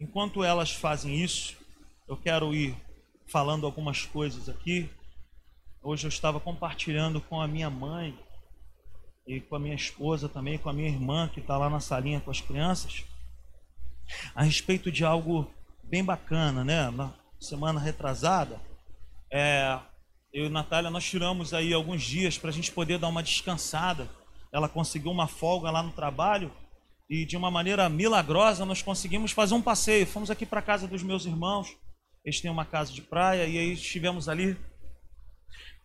enquanto elas fazem isso, eu quero ir falando algumas coisas aqui. Hoje eu estava compartilhando com a minha mãe e com a minha esposa também, com a minha irmã que está lá na salinha com as crianças, a respeito de algo bem bacana, né? Na semana retrasada, é, eu e Natália nós tiramos aí alguns dias para a gente poder dar uma descansada. Ela conseguiu uma folga lá no trabalho e de uma maneira milagrosa nós conseguimos fazer um passeio. Fomos aqui para a casa dos meus irmãos. Eles têm uma casa de praia e aí estivemos ali.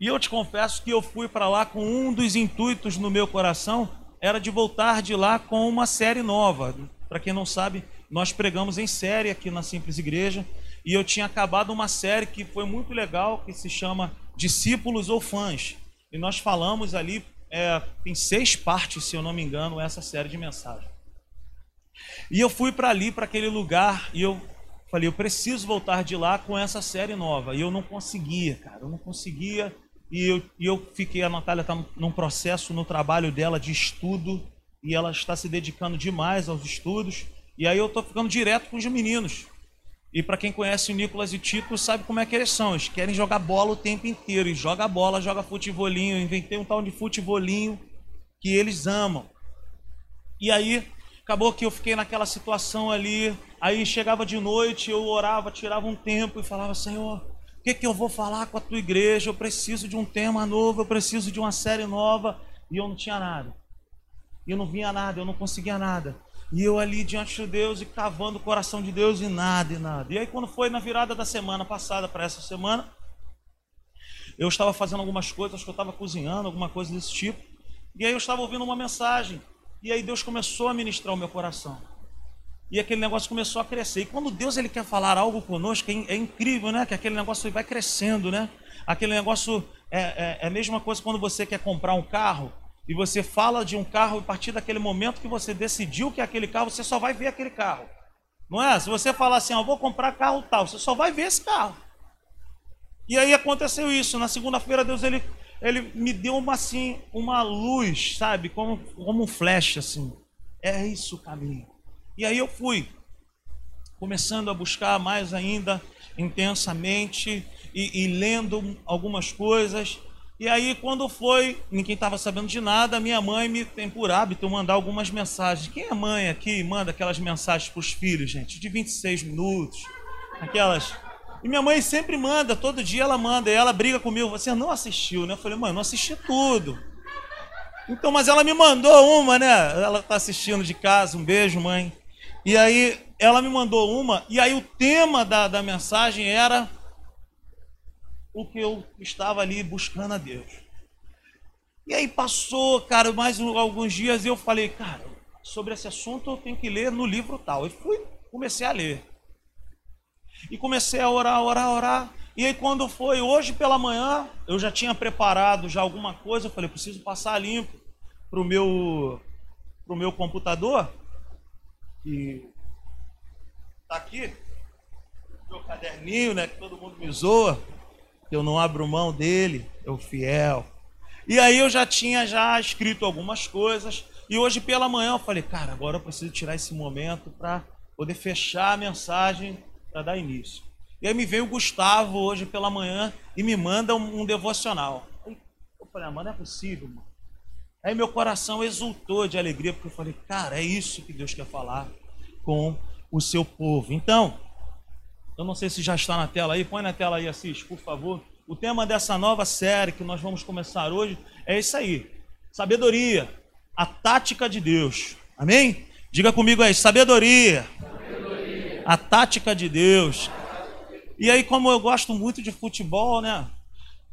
E eu te confesso que eu fui para lá com um dos intuitos no meu coração era de voltar de lá com uma série nova. Para quem não sabe, nós pregamos em série aqui na Simples Igreja e eu tinha acabado uma série que foi muito legal, que se chama Discípulos ou Fãs. E nós falamos ali, é, tem seis partes, se eu não me engano, essa série de mensagens. E eu fui para ali, para aquele lugar, e eu falei, eu preciso voltar de lá com essa série nova. E eu não conseguia, cara, eu não conseguia. E eu, e eu fiquei, a Natália está num processo no trabalho dela de estudo, e ela está se dedicando demais aos estudos. E aí eu estou ficando direto com os meninos. E para quem conhece o Nicolas e Tito, sabe como é que eles são. Eles querem jogar bola o tempo inteiro. E joga bola, joga futebolinho. Inventei um tal de futebolinho que eles amam. E aí, acabou que eu fiquei naquela situação ali. Aí chegava de noite, eu orava, tirava um tempo e falava: Senhor, o que, que eu vou falar com a tua igreja? Eu preciso de um tema novo, eu preciso de uma série nova. E eu não tinha nada. E eu não vinha nada, eu não conseguia nada. E eu ali diante de Deus e cavando o coração de Deus e nada, e nada. E aí quando foi na virada da semana passada para essa semana, eu estava fazendo algumas coisas, acho que eu estava cozinhando, alguma coisa desse tipo. E aí eu estava ouvindo uma mensagem. E aí Deus começou a ministrar o meu coração. E aquele negócio começou a crescer. E quando Deus ele quer falar algo conosco, é, é incrível, né? Que aquele negócio vai crescendo, né? Aquele negócio é, é, é a mesma coisa quando você quer comprar um carro e você fala de um carro, e a partir daquele momento que você decidiu que é aquele carro, você só vai ver aquele carro. Não é? Se você falar assim, ó, vou comprar carro tal, você só vai ver esse carro. E aí aconteceu isso. Na segunda-feira, Deus ele, ele me deu uma assim, uma luz, sabe? Como, como um flash, assim. É isso o caminho. E aí eu fui, começando a buscar mais ainda intensamente e, e lendo algumas coisas. E aí, quando foi, ninguém estava sabendo de nada, minha mãe me tem por hábito mandar algumas mensagens. Quem é mãe aqui manda aquelas mensagens para os filhos, gente, de 26 minutos? Aquelas. E minha mãe sempre manda, todo dia ela manda, e ela briga comigo, você não assistiu, né? Eu falei, mãe, eu não assisti tudo. Então, mas ela me mandou uma, né? Ela está assistindo de casa, um beijo, mãe. E aí, ela me mandou uma, e aí o tema da, da mensagem era o que eu estava ali buscando a Deus. E aí passou, cara, mais alguns dias e eu falei, cara, sobre esse assunto eu tenho que ler no livro tal. E fui, comecei a ler. E comecei a orar, orar, orar. E aí quando foi hoje pela manhã, eu já tinha preparado já alguma coisa, eu falei, preciso passar limpo pro meu pro meu computador que tá aqui, meu caderninho, né, que todo mundo me zoa que eu não abro mão dele, eu fiel. E aí eu já tinha já escrito algumas coisas, e hoje pela manhã eu falei, cara, agora eu preciso tirar esse momento para poder fechar a mensagem para dar início. E aí me veio o Gustavo hoje pela manhã e me manda um, um devocional. Aí eu falei, ah, mas não é possível, mano. Aí meu coração exultou de alegria, porque eu falei, cara, é isso que Deus quer falar com o seu povo. Então, eu não sei se já está na tela aí, põe na tela aí, Assis, por favor. O tema dessa nova série que nós vamos começar hoje é isso aí: sabedoria, a tática de Deus. Amém? Diga comigo aí: sabedoria. A tática de Deus. E aí, como eu gosto muito de futebol, né?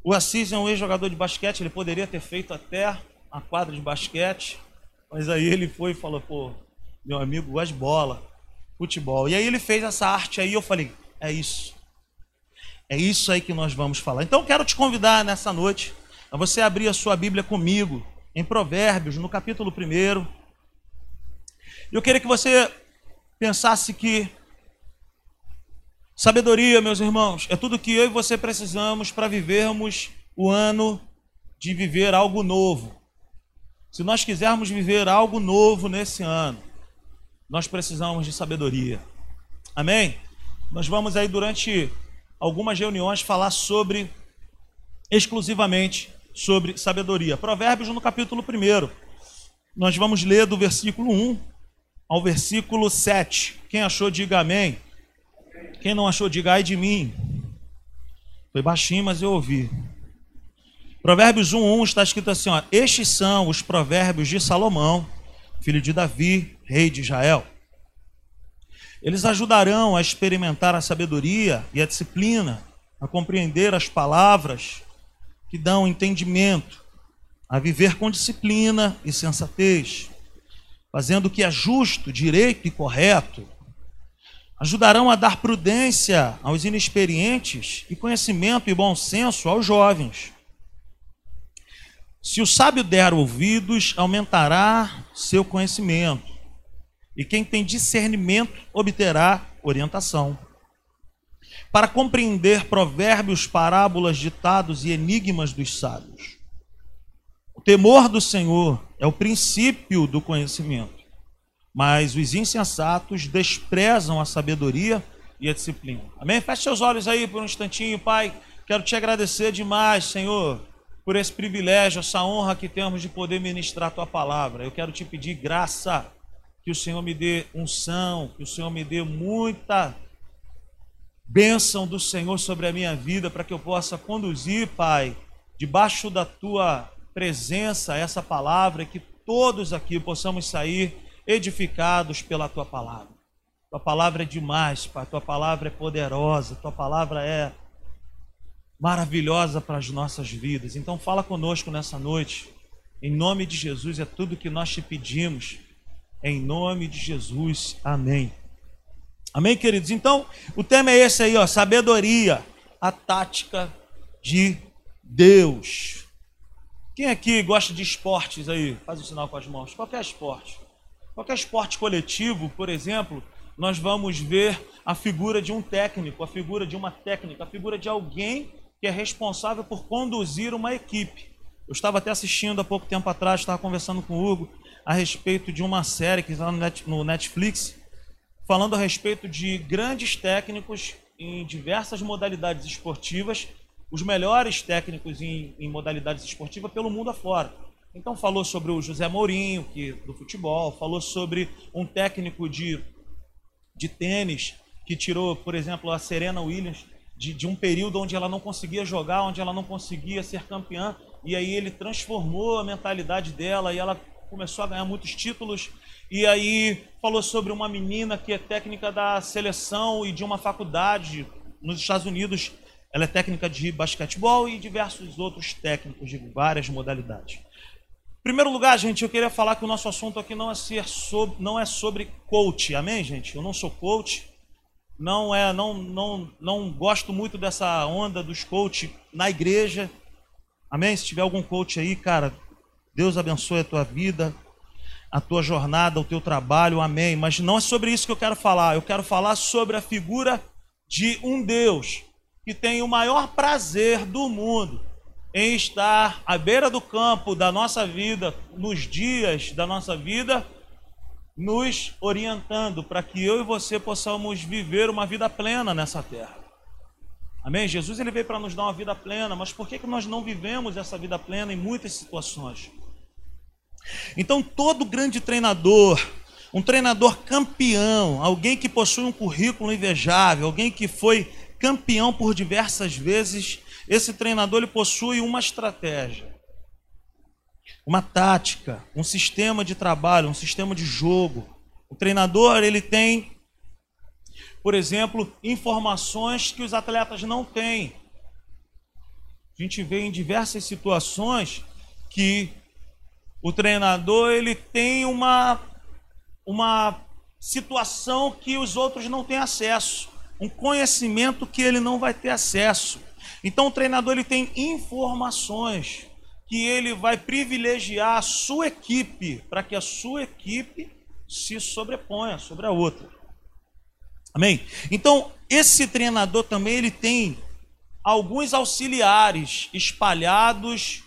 O Assis é um ex-jogador de basquete, ele poderia ter feito até a quadra de basquete, mas aí ele foi e falou: pô, meu amigo gosta de bola, futebol. E aí ele fez essa arte aí, eu falei: é isso. É isso aí que nós vamos falar. Então quero te convidar nessa noite a você abrir a sua Bíblia comigo em Provérbios, no capítulo 1. Eu queria que você pensasse que sabedoria, meus irmãos, é tudo que eu e você precisamos para vivermos o ano de viver algo novo. Se nós quisermos viver algo novo nesse ano, nós precisamos de sabedoria. Amém? Nós vamos aí durante algumas reuniões falar sobre exclusivamente sobre sabedoria. Provérbios no capítulo 1. Nós vamos ler do versículo 1 ao versículo 7. Quem achou, diga amém. Quem não achou, diga ai de mim. Foi baixinho, mas eu ouvi. Provérbios 1:1 está escrito assim, ó: Estes são os provérbios de Salomão, filho de Davi, rei de Israel. Eles ajudarão a experimentar a sabedoria e a disciplina, a compreender as palavras que dão entendimento, a viver com disciplina e sensatez, fazendo o que é justo, direito e correto. Ajudarão a dar prudência aos inexperientes e conhecimento e bom senso aos jovens. Se o sábio der ouvidos, aumentará seu conhecimento, e quem tem discernimento obterá orientação. Para compreender provérbios, parábolas, ditados e enigmas dos sábios. O temor do Senhor é o princípio do conhecimento, mas os insensatos desprezam a sabedoria e a disciplina. Amém? Feche seus olhos aí por um instantinho, Pai. Quero te agradecer demais, Senhor por esse privilégio, essa honra que temos de poder ministrar a tua palavra. Eu quero te pedir graça, que o Senhor me dê unção, que o Senhor me dê muita bênção do Senhor sobre a minha vida, para que eu possa conduzir, Pai, debaixo da tua presença, essa palavra, que todos aqui possamos sair edificados pela tua palavra. Tua palavra é demais, Pai, tua palavra é poderosa, tua palavra é maravilhosa para as nossas vidas. Então fala conosco nessa noite. Em nome de Jesus é tudo que nós te pedimos. Em nome de Jesus. Amém. Amém, queridos. Então, o tema é esse aí, ó, sabedoria, a tática de Deus. Quem aqui gosta de esportes aí? Faz o um sinal com as mãos. Qualquer esporte. Qualquer esporte coletivo, por exemplo, nós vamos ver a figura de um técnico, a figura de uma técnica, a figura de alguém que é responsável por conduzir uma equipe. Eu estava até assistindo há pouco tempo atrás, estava conversando com o Hugo a respeito de uma série que está no Netflix, falando a respeito de grandes técnicos em diversas modalidades esportivas, os melhores técnicos em, em modalidades esportivas pelo mundo afora. Então falou sobre o José Mourinho, que do futebol, falou sobre um técnico de, de tênis que tirou, por exemplo, a Serena Williams de, de um período onde ela não conseguia jogar, onde ela não conseguia ser campeã, e aí ele transformou a mentalidade dela e ela começou a ganhar muitos títulos. E aí falou sobre uma menina que é técnica da seleção e de uma faculdade nos Estados Unidos. Ela é técnica de basquetebol e diversos outros técnicos de várias modalidades. Em primeiro lugar, gente, eu queria falar que o nosso assunto aqui não é, ser sobre, não é sobre coach, amém, gente? Eu não sou coach, não é, não, não, não gosto muito dessa onda dos coach na igreja. Amém? Se tiver algum coach aí, cara, Deus abençoe a tua vida, a tua jornada, o teu trabalho, amém. Mas não é sobre isso que eu quero falar. Eu quero falar sobre a figura de um Deus que tem o maior prazer do mundo em estar à beira do campo da nossa vida, nos dias da nossa vida nos orientando para que eu e você possamos viver uma vida plena nessa terra. Amém? Jesus ele veio para nos dar uma vida plena, mas por que, que nós não vivemos essa vida plena em muitas situações? Então, todo grande treinador, um treinador campeão, alguém que possui um currículo invejável, alguém que foi campeão por diversas vezes, esse treinador ele possui uma estratégia uma tática, um sistema de trabalho, um sistema de jogo. O treinador ele tem, por exemplo, informações que os atletas não têm. A gente vê em diversas situações que o treinador ele tem uma uma situação que os outros não têm acesso, um conhecimento que ele não vai ter acesso. Então o treinador ele tem informações que ele vai privilegiar a sua equipe para que a sua equipe se sobreponha sobre a outra. Amém? Então, esse treinador também ele tem alguns auxiliares espalhados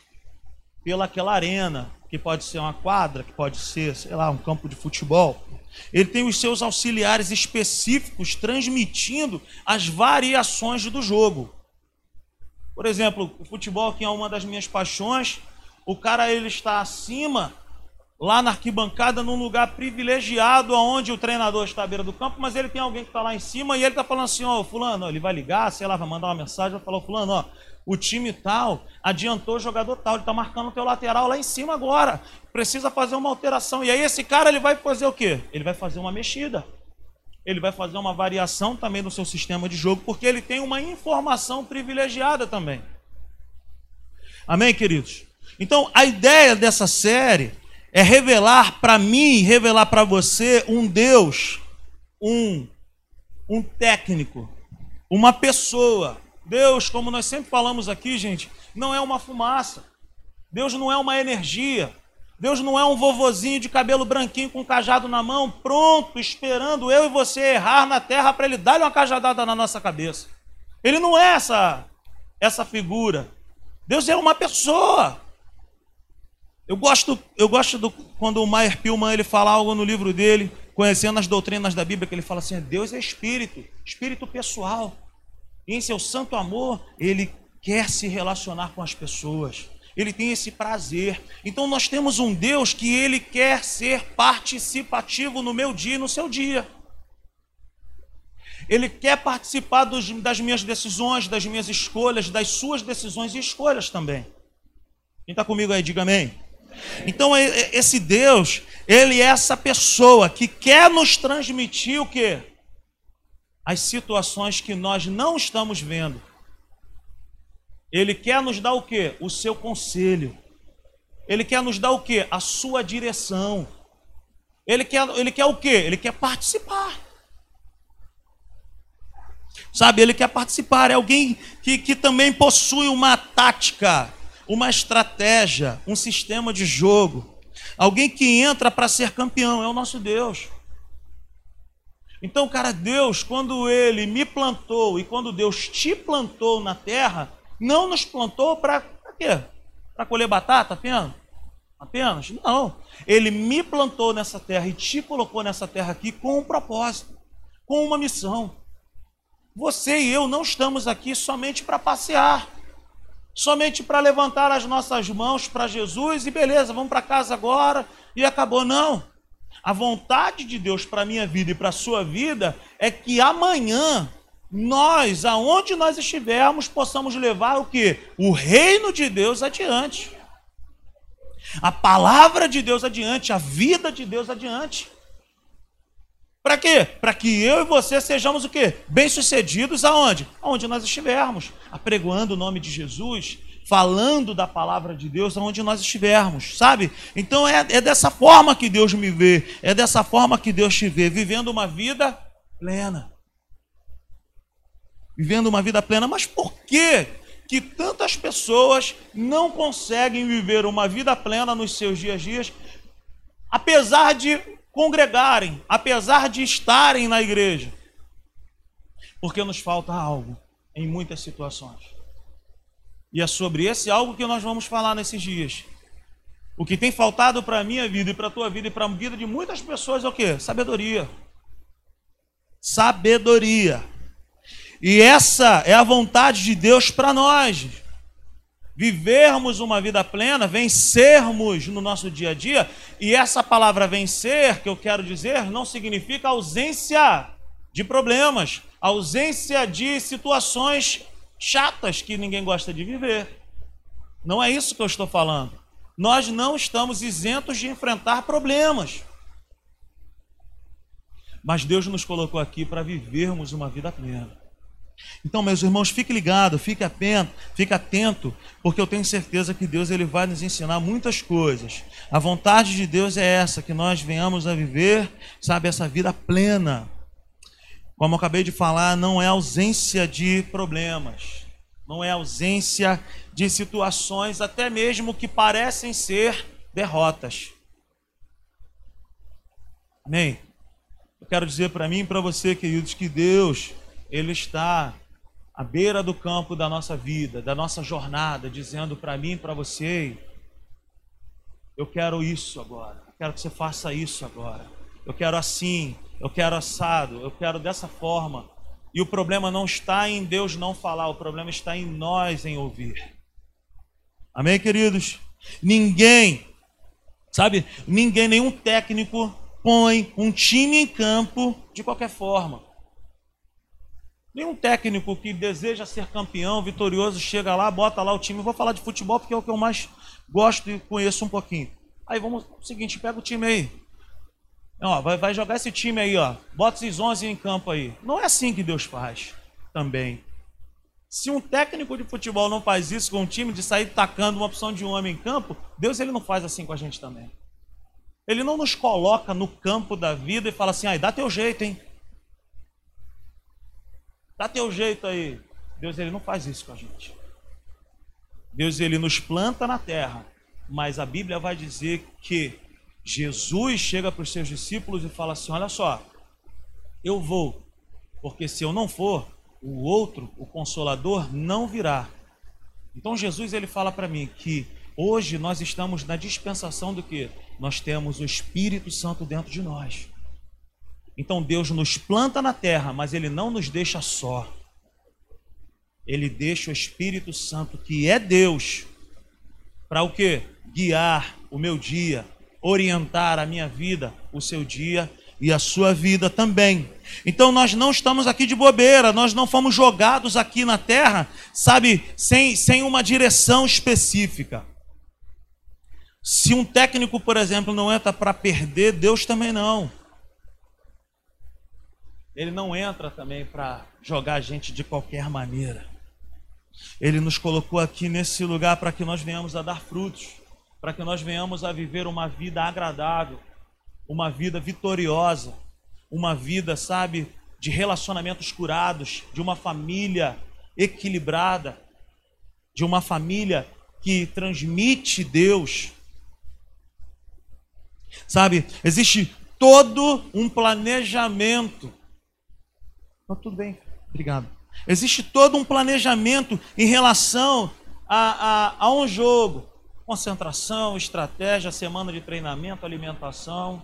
pelaquela arena, que pode ser uma quadra, que pode ser, sei lá, um campo de futebol. Ele tem os seus auxiliares específicos transmitindo as variações do jogo. Por exemplo, o futebol, que é uma das minhas paixões, o cara ele está acima, lá na arquibancada, num lugar privilegiado, onde o treinador está à beira do campo, mas ele tem alguém que está lá em cima e ele está falando assim, ó, oh, fulano, ele vai ligar, sei lá, vai mandar uma mensagem, vai falar, fulano, ó, o time tal adiantou o jogador tal, ele está marcando o teu lateral lá em cima agora, precisa fazer uma alteração. E aí esse cara, ele vai fazer o quê? Ele vai fazer uma mexida. Ele vai fazer uma variação também no seu sistema de jogo, porque ele tem uma informação privilegiada também. Amém, queridos? Então, a ideia dessa série é revelar para mim, revelar para você um Deus, um, um técnico, uma pessoa. Deus, como nós sempre falamos aqui, gente, não é uma fumaça. Deus não é uma energia. Deus não é um vovozinho de cabelo branquinho com um cajado na mão, pronto, esperando eu e você errar na terra para ele dar uma cajadada na nossa cabeça. Ele não é essa essa figura. Deus é uma pessoa. Eu gosto, eu gosto do, quando o Maier Pilman ele fala algo no livro dele, conhecendo as doutrinas da Bíblia, que ele fala assim: Deus é espírito, espírito pessoal. E em seu santo amor, ele quer se relacionar com as pessoas. Ele tem esse prazer. Então nós temos um Deus que ele quer ser participativo no meu dia e no seu dia. Ele quer participar dos, das minhas decisões, das minhas escolhas, das suas decisões e escolhas também. Quem está comigo aí, diga amém. Então, esse Deus, ele é essa pessoa que quer nos transmitir o quê? As situações que nós não estamos vendo. Ele quer nos dar o quê? O seu conselho. Ele quer nos dar o quê? A sua direção. Ele quer, ele quer o quê? Ele quer participar. Sabe, ele quer participar. É alguém que, que também possui uma tática uma estratégia, um sistema de jogo. Alguém que entra para ser campeão, é o nosso Deus. Então, cara, Deus, quando Ele me plantou e quando Deus te plantou na terra, não nos plantou para quê? Para colher batata apenas? Apenas? Não. Ele me plantou nessa terra e te colocou nessa terra aqui com um propósito, com uma missão. Você e eu não estamos aqui somente para passear somente para levantar as nossas mãos para Jesus e beleza, vamos para casa agora e acabou. Não. A vontade de Deus para a minha vida e para a sua vida é que amanhã nós, aonde nós estivermos, possamos levar o que? O reino de Deus adiante. A palavra de Deus adiante, a vida de Deus adiante. Para quê? Para que eu e você sejamos o quê? Bem-sucedidos aonde? Aonde nós estivermos, apregoando o nome de Jesus, falando da palavra de Deus aonde nós estivermos, sabe? Então é, é dessa forma que Deus me vê, é dessa forma que Deus te vê, vivendo uma vida plena. Vivendo uma vida plena, mas por que que tantas pessoas não conseguem viver uma vida plena nos seus dias a dias, apesar de congregarem, apesar de estarem na igreja. Porque nos falta algo em muitas situações. E é sobre esse algo que nós vamos falar nesses dias. O que tem faltado para a minha vida e para a tua vida e para a vida de muitas pessoas é o que? Sabedoria. Sabedoria. E essa é a vontade de Deus para nós vivermos uma vida plena, vencermos no nosso dia a dia, e essa palavra vencer, que eu quero dizer, não significa ausência de problemas, ausência de situações chatas que ninguém gosta de viver. Não é isso que eu estou falando. Nós não estamos isentos de enfrentar problemas. Mas Deus nos colocou aqui para vivermos uma vida plena. Então, meus irmãos, fique ligado, fique atento, fique atento, porque eu tenho certeza que Deus ele vai nos ensinar muitas coisas. A vontade de Deus é essa, que nós venhamos a viver, sabe, essa vida plena. Como eu acabei de falar, não é ausência de problemas, não é ausência de situações, até mesmo que parecem ser derrotas. Amém? Eu quero dizer para mim e para você, queridos, que Deus ele está à beira do campo da nossa vida, da nossa jornada, dizendo para mim e para você: eu quero isso agora, eu quero que você faça isso agora, eu quero assim, eu quero assado, eu quero dessa forma. E o problema não está em Deus não falar, o problema está em nós em ouvir. Amém, queridos? Ninguém, sabe, ninguém, nenhum técnico põe um time em campo de qualquer forma. Nenhum técnico que deseja ser campeão, vitorioso, chega lá, bota lá o time. vou falar de futebol porque é o que eu mais gosto e conheço um pouquinho. Aí vamos, o seguinte, pega o time aí. Ó, vai, vai jogar esse time aí, ó. Bota esses 11 em campo aí. Não é assim que Deus faz também. Se um técnico de futebol não faz isso com um time de sair tacando uma opção de um homem em campo, Deus ele não faz assim com a gente também. Ele não nos coloca no campo da vida e fala assim: "Ai, dá teu jeito, hein? Dá teu jeito aí". Deus ele não faz isso com a gente. Deus ele nos planta na terra, mas a Bíblia vai dizer que Jesus chega para os seus discípulos e fala assim: "Olha só, eu vou, porque se eu não for, o outro, o consolador, não virá. Então Jesus ele fala para mim que hoje nós estamos na dispensação do que nós temos o Espírito Santo dentro de nós. Então Deus nos planta na terra, mas ele não nos deixa só. Ele deixa o Espírito Santo, que é Deus, para o que? Guiar o meu dia, orientar a minha vida, o seu dia e a sua vida também. Então nós não estamos aqui de bobeira, nós não fomos jogados aqui na terra, sabe, sem, sem uma direção específica. Se um técnico, por exemplo, não entra para perder, Deus também não. Ele não entra também para jogar a gente de qualquer maneira. Ele nos colocou aqui nesse lugar para que nós venhamos a dar frutos, para que nós venhamos a viver uma vida agradável uma vida vitoriosa, uma vida, sabe, de relacionamentos curados, de uma família equilibrada, de uma família que transmite Deus. Sabe, existe todo um planejamento. Oh, tudo bem, obrigado. Existe todo um planejamento em relação a, a, a um jogo. Concentração, estratégia, semana de treinamento, alimentação.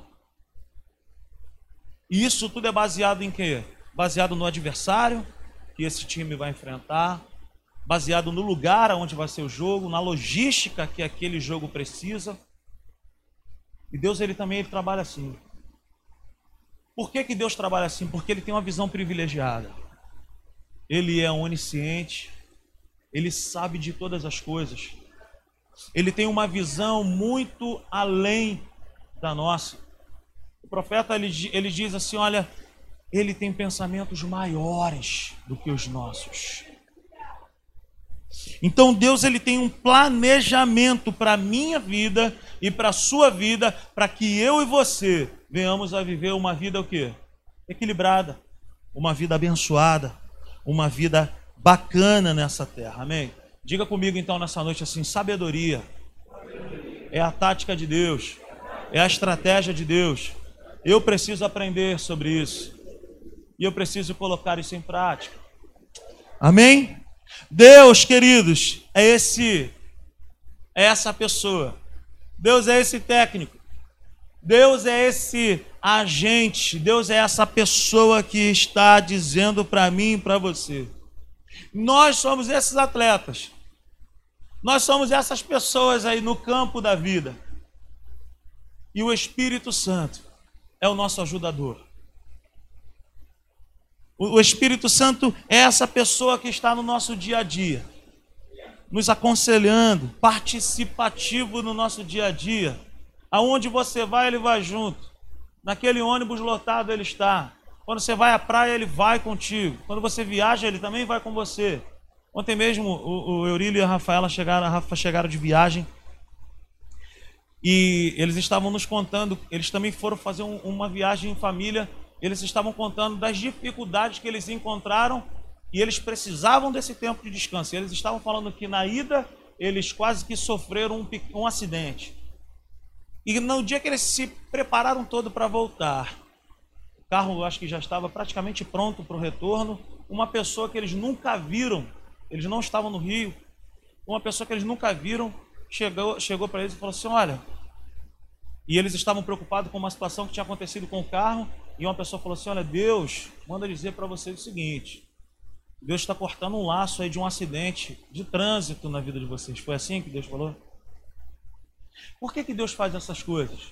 E isso tudo é baseado em quê? Baseado no adversário que esse time vai enfrentar, baseado no lugar onde vai ser o jogo, na logística que aquele jogo precisa. E Deus ele também ele trabalha assim. Por que, que Deus trabalha assim? Porque ele tem uma visão privilegiada. Ele é onisciente, ele sabe de todas as coisas. Ele tem uma visão muito além da nossa. O profeta ele, ele diz assim: olha, ele tem pensamentos maiores do que os nossos. Então Deus ele tem um planejamento para a minha vida e para a sua vida, para que eu e você venhamos a viver uma vida o quê? Equilibrada, uma vida abençoada, uma vida bacana nessa terra. Amém. Diga comigo então nessa noite assim, sabedoria é a tática de Deus, é a estratégia de Deus. Eu preciso aprender sobre isso. E eu preciso colocar isso em prática. Amém? Deus, queridos, é esse é essa pessoa. Deus é esse técnico. Deus é esse agente. Deus é essa pessoa que está dizendo para mim e para você. Nós somos esses atletas. Nós somos essas pessoas aí no campo da vida. E o Espírito Santo é o nosso ajudador. O Espírito Santo é essa pessoa que está no nosso dia a dia, nos aconselhando, participativo no nosso dia a dia. Aonde você vai, ele vai junto. Naquele ônibus lotado, ele está. Quando você vai à praia, ele vai contigo. Quando você viaja, ele também vai com você. Ontem mesmo, o, o Eurílio e a Rafaela chegaram, a Rafa chegaram de viagem e eles estavam nos contando, eles também foram fazer um, uma viagem em família, eles estavam contando das dificuldades que eles encontraram e eles precisavam desse tempo de descanso. eles estavam falando que na ida eles quase que sofreram um, um acidente. E no dia que eles se prepararam todo para voltar, o carro acho que já estava praticamente pronto para o retorno, uma pessoa que eles nunca viram, eles não estavam no Rio, uma pessoa que eles nunca viram chegou, chegou para eles e falou assim: Olha, E eles estavam preocupados com uma situação que tinha acontecido com o carro. E uma pessoa falou assim: Olha, Deus manda dizer para vocês o seguinte: Deus está cortando um laço aí de um acidente de trânsito na vida de vocês. Foi assim que Deus falou? Por que, que Deus faz essas coisas?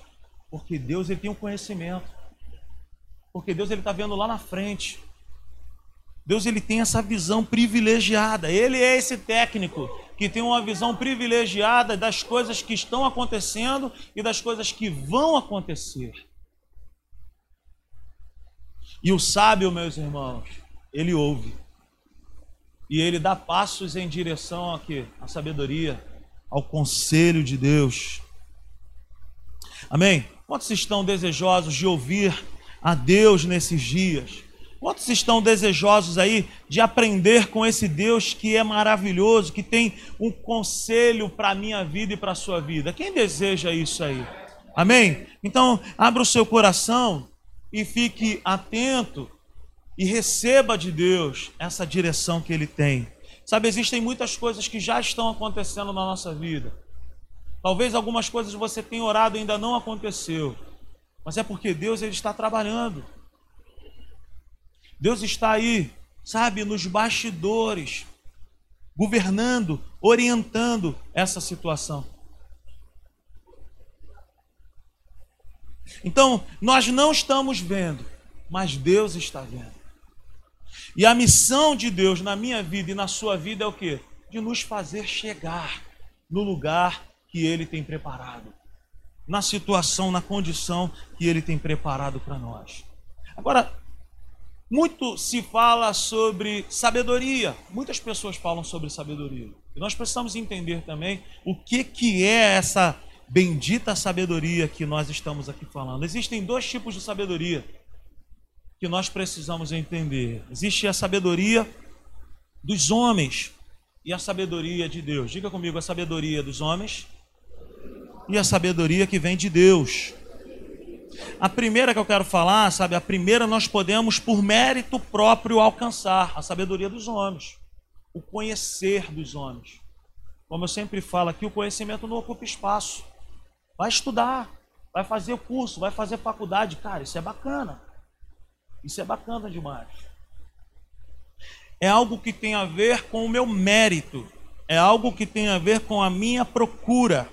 Porque Deus ele tem um conhecimento. Porque Deus ele está vendo lá na frente. Deus ele tem essa visão privilegiada. Ele é esse técnico que tem uma visão privilegiada das coisas que estão acontecendo e das coisas que vão acontecer. E o sábio, meus irmãos, ele ouve. E ele dá passos em direção aqui, à sabedoria, ao conselho de Deus. Amém? Quantos estão desejosos de ouvir a Deus nesses dias? Quantos estão desejosos aí de aprender com esse Deus que é maravilhoso, que tem um conselho para a minha vida e para a sua vida? Quem deseja isso aí? Amém? Então, abra o seu coração e fique atento e receba de Deus essa direção que Ele tem. Sabe, existem muitas coisas que já estão acontecendo na nossa vida. Talvez algumas coisas você tenha orado e ainda não aconteceu. Mas é porque Deus ele está trabalhando. Deus está aí, sabe, nos bastidores, governando, orientando essa situação. Então, nós não estamos vendo, mas Deus está vendo. E a missão de Deus na minha vida e na sua vida é o que? De nos fazer chegar no lugar que Ele tem preparado, na situação, na condição que Ele tem preparado para nós. Agora, muito se fala sobre sabedoria. Muitas pessoas falam sobre sabedoria. E nós precisamos entender também o que, que é essa bendita sabedoria que nós estamos aqui falando. Existem dois tipos de sabedoria que nós precisamos entender. Existe a sabedoria dos homens e a sabedoria de Deus. Diga comigo a sabedoria dos homens e a sabedoria que vem de Deus. A primeira que eu quero falar, sabe, a primeira nós podemos por mérito próprio alcançar, a sabedoria dos homens, o conhecer dos homens. Como eu sempre falo aqui, o conhecimento não ocupa espaço. Vai estudar, vai fazer curso, vai fazer faculdade, cara, isso é bacana. Isso é bacana demais. É algo que tem a ver com o meu mérito, é algo que tem a ver com a minha procura.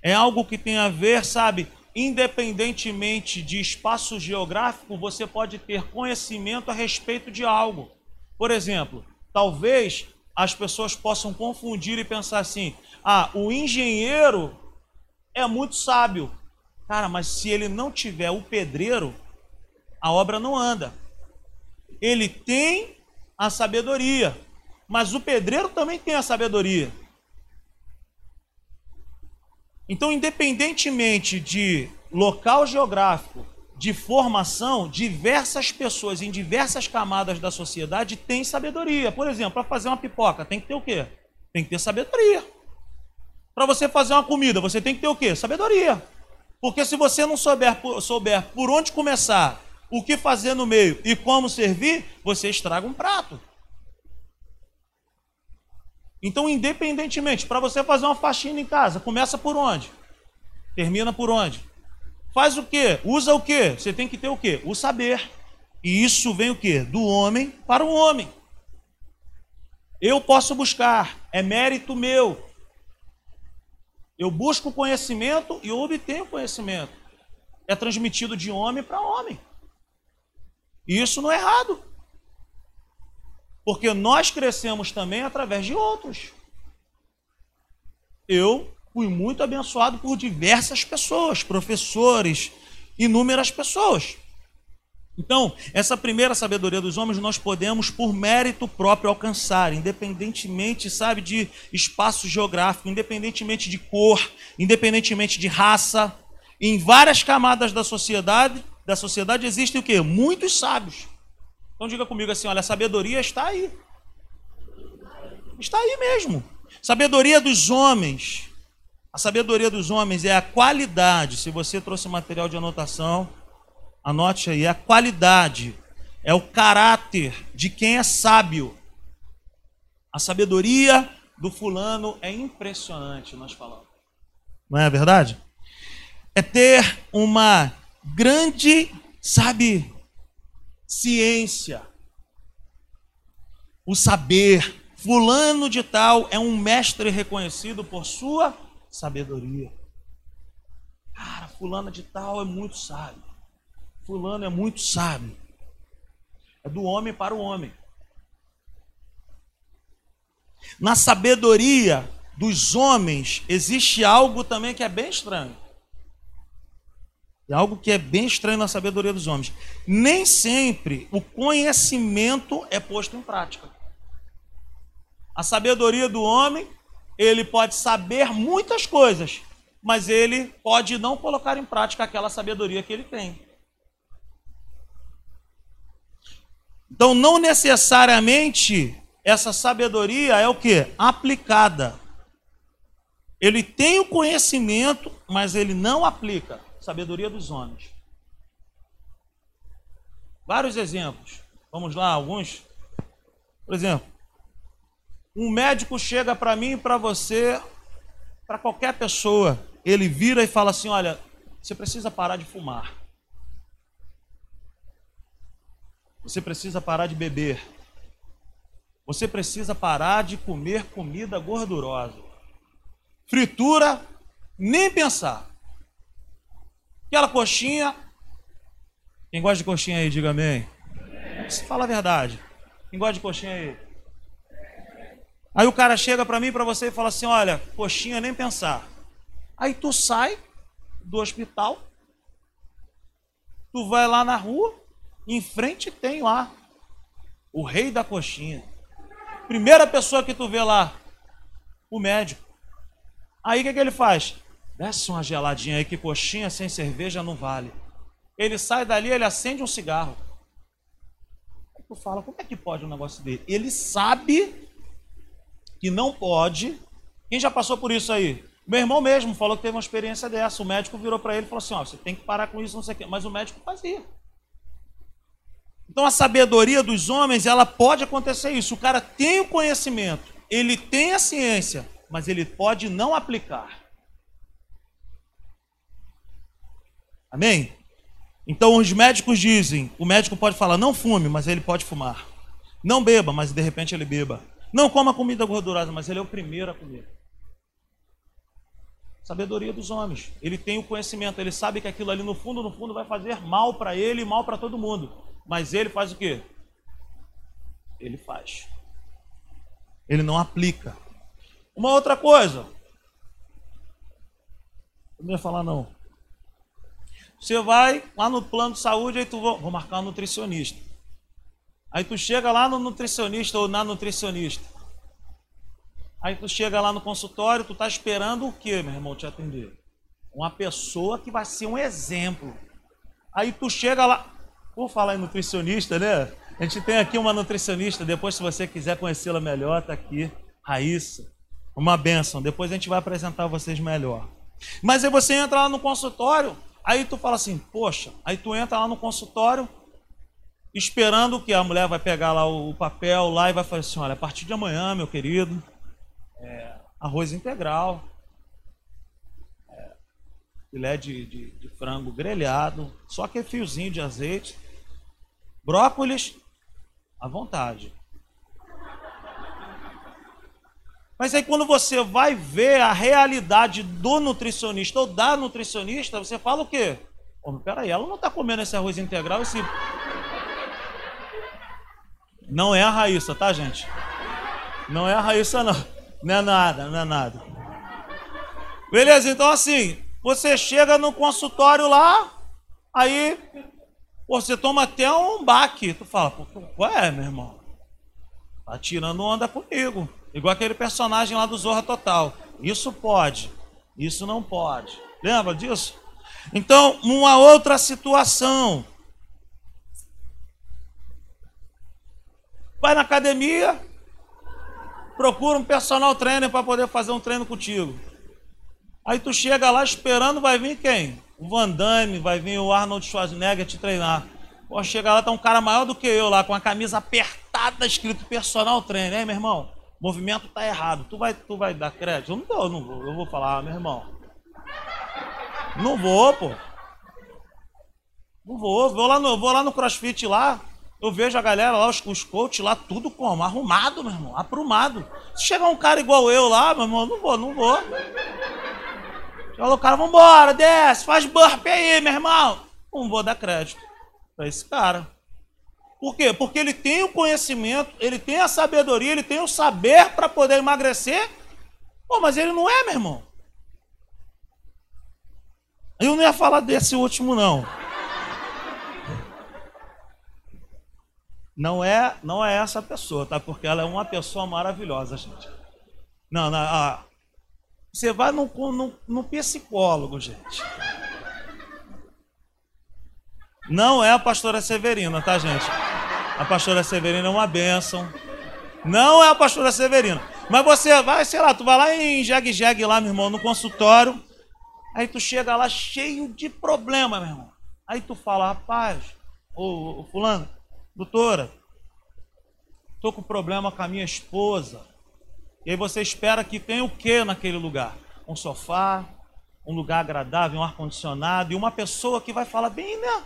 É algo que tem a ver, sabe, independentemente de espaço geográfico, você pode ter conhecimento a respeito de algo. Por exemplo, talvez as pessoas possam confundir e pensar assim: ah, o engenheiro é muito sábio. Cara, mas se ele não tiver o pedreiro, a obra não anda. Ele tem a sabedoria, mas o pedreiro também tem a sabedoria. Então, independentemente de local geográfico, de formação, diversas pessoas em diversas camadas da sociedade têm sabedoria. Por exemplo, para fazer uma pipoca, tem que ter o quê? Tem que ter sabedoria. Para você fazer uma comida, você tem que ter o quê? Sabedoria. Porque se você não souber, souber por onde começar, o que fazer no meio e como servir, você estraga um prato. Então, independentemente, para você fazer uma faxina em casa, começa por onde? Termina por onde? Faz o quê? Usa o quê? Você tem que ter o quê? O saber. E isso vem o quê? Do homem para o homem. Eu posso buscar, é mérito meu. Eu busco conhecimento e obtenho conhecimento. É transmitido de homem para homem. E isso não é errado. Porque nós crescemos também através de outros. Eu fui muito abençoado por diversas pessoas, professores, inúmeras pessoas. Então, essa primeira sabedoria dos homens nós podemos, por mérito próprio, alcançar, independentemente, sabe, de espaço geográfico, independentemente de cor, independentemente de raça, em várias camadas da sociedade, da sociedade existem o quê? Muitos sábios. Então diga comigo assim: olha, a sabedoria está aí. Está aí mesmo. Sabedoria dos homens. A sabedoria dos homens é a qualidade. Se você trouxe material de anotação, anote aí: a qualidade é o caráter de quem é sábio. A sabedoria do fulano é impressionante, nós falamos. Não é verdade? é ter uma grande, sabe, ciência, o saber. Fulano de Tal é um mestre reconhecido por sua sabedoria. Cara, Fulano de Tal é muito sábio. Fulano é muito sábio. É do homem para o homem. Na sabedoria dos homens existe algo também que é bem estranho. É algo que é bem estranho na sabedoria dos homens. Nem sempre o conhecimento é posto em prática. A sabedoria do homem, ele pode saber muitas coisas, mas ele pode não colocar em prática aquela sabedoria que ele tem. Então, não necessariamente essa sabedoria é o que? Aplicada. Ele tem o conhecimento, mas ele não aplica. Sabedoria dos homens. Vários exemplos. Vamos lá, alguns. Por exemplo, um médico chega para mim para você, para qualquer pessoa, ele vira e fala assim: Olha, você precisa parar de fumar. Você precisa parar de beber. Você precisa parar de comer comida gordurosa. Fritura, nem pensar. Aquela coxinha. Quem gosta de coxinha aí, diga amém. Fala a verdade. Quem gosta de coxinha aí? Aí o cara chega para mim, para você e fala assim: olha, coxinha nem pensar. Aí tu sai do hospital, tu vai lá na rua, em frente tem lá o rei da coxinha. Primeira pessoa que tu vê lá, o médico. Aí o que, que ele faz? Desce uma geladinha aí, que coxinha sem cerveja não vale. Ele sai dali, ele acende um cigarro. Aí tu fala, como é que pode um negócio dele? Ele sabe que não pode. Quem já passou por isso aí? Meu irmão mesmo falou que teve uma experiência dessa. O médico virou para ele e falou assim: ó, você tem que parar com isso, não sei o quê. Mas o médico fazia. Então a sabedoria dos homens, ela pode acontecer isso. O cara tem o conhecimento, ele tem a ciência, mas ele pode não aplicar. Amém? Então os médicos dizem, o médico pode falar, não fume, mas ele pode fumar. Não beba, mas de repente ele beba. Não coma comida gordurosa, mas ele é o primeiro a comer. Sabedoria dos homens. Ele tem o conhecimento, ele sabe que aquilo ali no fundo, no fundo vai fazer mal para ele e mal para todo mundo. Mas ele faz o quê? Ele faz. Ele não aplica. Uma outra coisa. Não ia falar não. Você vai lá no plano de saúde, aí tu vou, marcar um nutricionista. Aí tu chega lá no nutricionista ou na nutricionista. Aí tu chega lá no consultório, tu tá esperando o quê, meu irmão, te atender? Uma pessoa que vai ser um exemplo. Aí tu chega lá, por falar em nutricionista, né? A gente tem aqui uma nutricionista, depois se você quiser conhecê-la melhor, tá aqui, Raíssa. Uma benção, depois a gente vai apresentar vocês melhor. Mas aí você entra lá no consultório, aí tu fala assim, poxa, aí tu entra lá no consultório, esperando que a mulher vai pegar lá o papel lá e vai falar assim, olha, a partir de amanhã, meu querido, é, arroz integral, é, filé de, de, de frango grelhado, só aquele fiozinho de azeite, Brócolis, à vontade. Mas aí quando você vai ver a realidade do nutricionista ou da nutricionista, você fala o quê? Oh, peraí, ela não está comendo esse arroz integral, esse... Não é a Raíssa, tá, gente? Não é a Raíssa, não. Não é nada, não é nada. Beleza, então assim, você chega no consultório lá, aí Pô, você toma até um baque. Tu fala, pô, é, meu irmão? Tá tirando onda comigo. Igual aquele personagem lá do Zorra Total. Isso pode, isso não pode. Lembra disso? Então, uma outra situação. Vai na academia, procura um personal trainer para poder fazer um treino contigo. Aí tu chega lá esperando, vai vir quem? o Van Damme, vai vir o Arnold Schwarzenegger te treinar. Pô, chega lá, tá um cara maior do que eu lá, com a camisa apertada, escrito personal trainer. Hein, meu irmão? O movimento tá errado. Tu vai, tu vai dar crédito? Eu não, eu não vou, eu vou falar, ah, meu irmão. Não vou, pô. Não vou. Vou lá no, vou lá no crossfit lá. Eu vejo a galera lá, os, os coaches lá, tudo como? Arrumado, meu irmão. Aprumado. Se chegar um cara igual eu lá, meu irmão, não vou, não vou. Fala o cara, vambora, desce, faz burp aí, meu irmão. Não vou dar crédito para esse cara. Por quê? Porque ele tem o conhecimento, ele tem a sabedoria, ele tem o saber para poder emagrecer. Pô, mas ele não é, meu irmão. Eu não ia falar desse último, não. Não é, não é essa pessoa, tá? Porque ela é uma pessoa maravilhosa, gente. Não, não, ah, você vai no psicólogo, gente. Não é a pastora Severina, tá, gente? A pastora Severina é uma bênção. Não é a pastora Severina. Mas você vai, sei lá, tu vai lá em Jeg Jeg lá, meu irmão, no consultório. Aí tu chega lá cheio de problema, meu irmão. Aí tu fala, rapaz, ô, ô fulano, doutora, tô com problema com a minha esposa. E aí você espera que tenha o que naquele lugar? Um sofá, um lugar agradável, um ar-condicionado e uma pessoa que vai falar bem, né?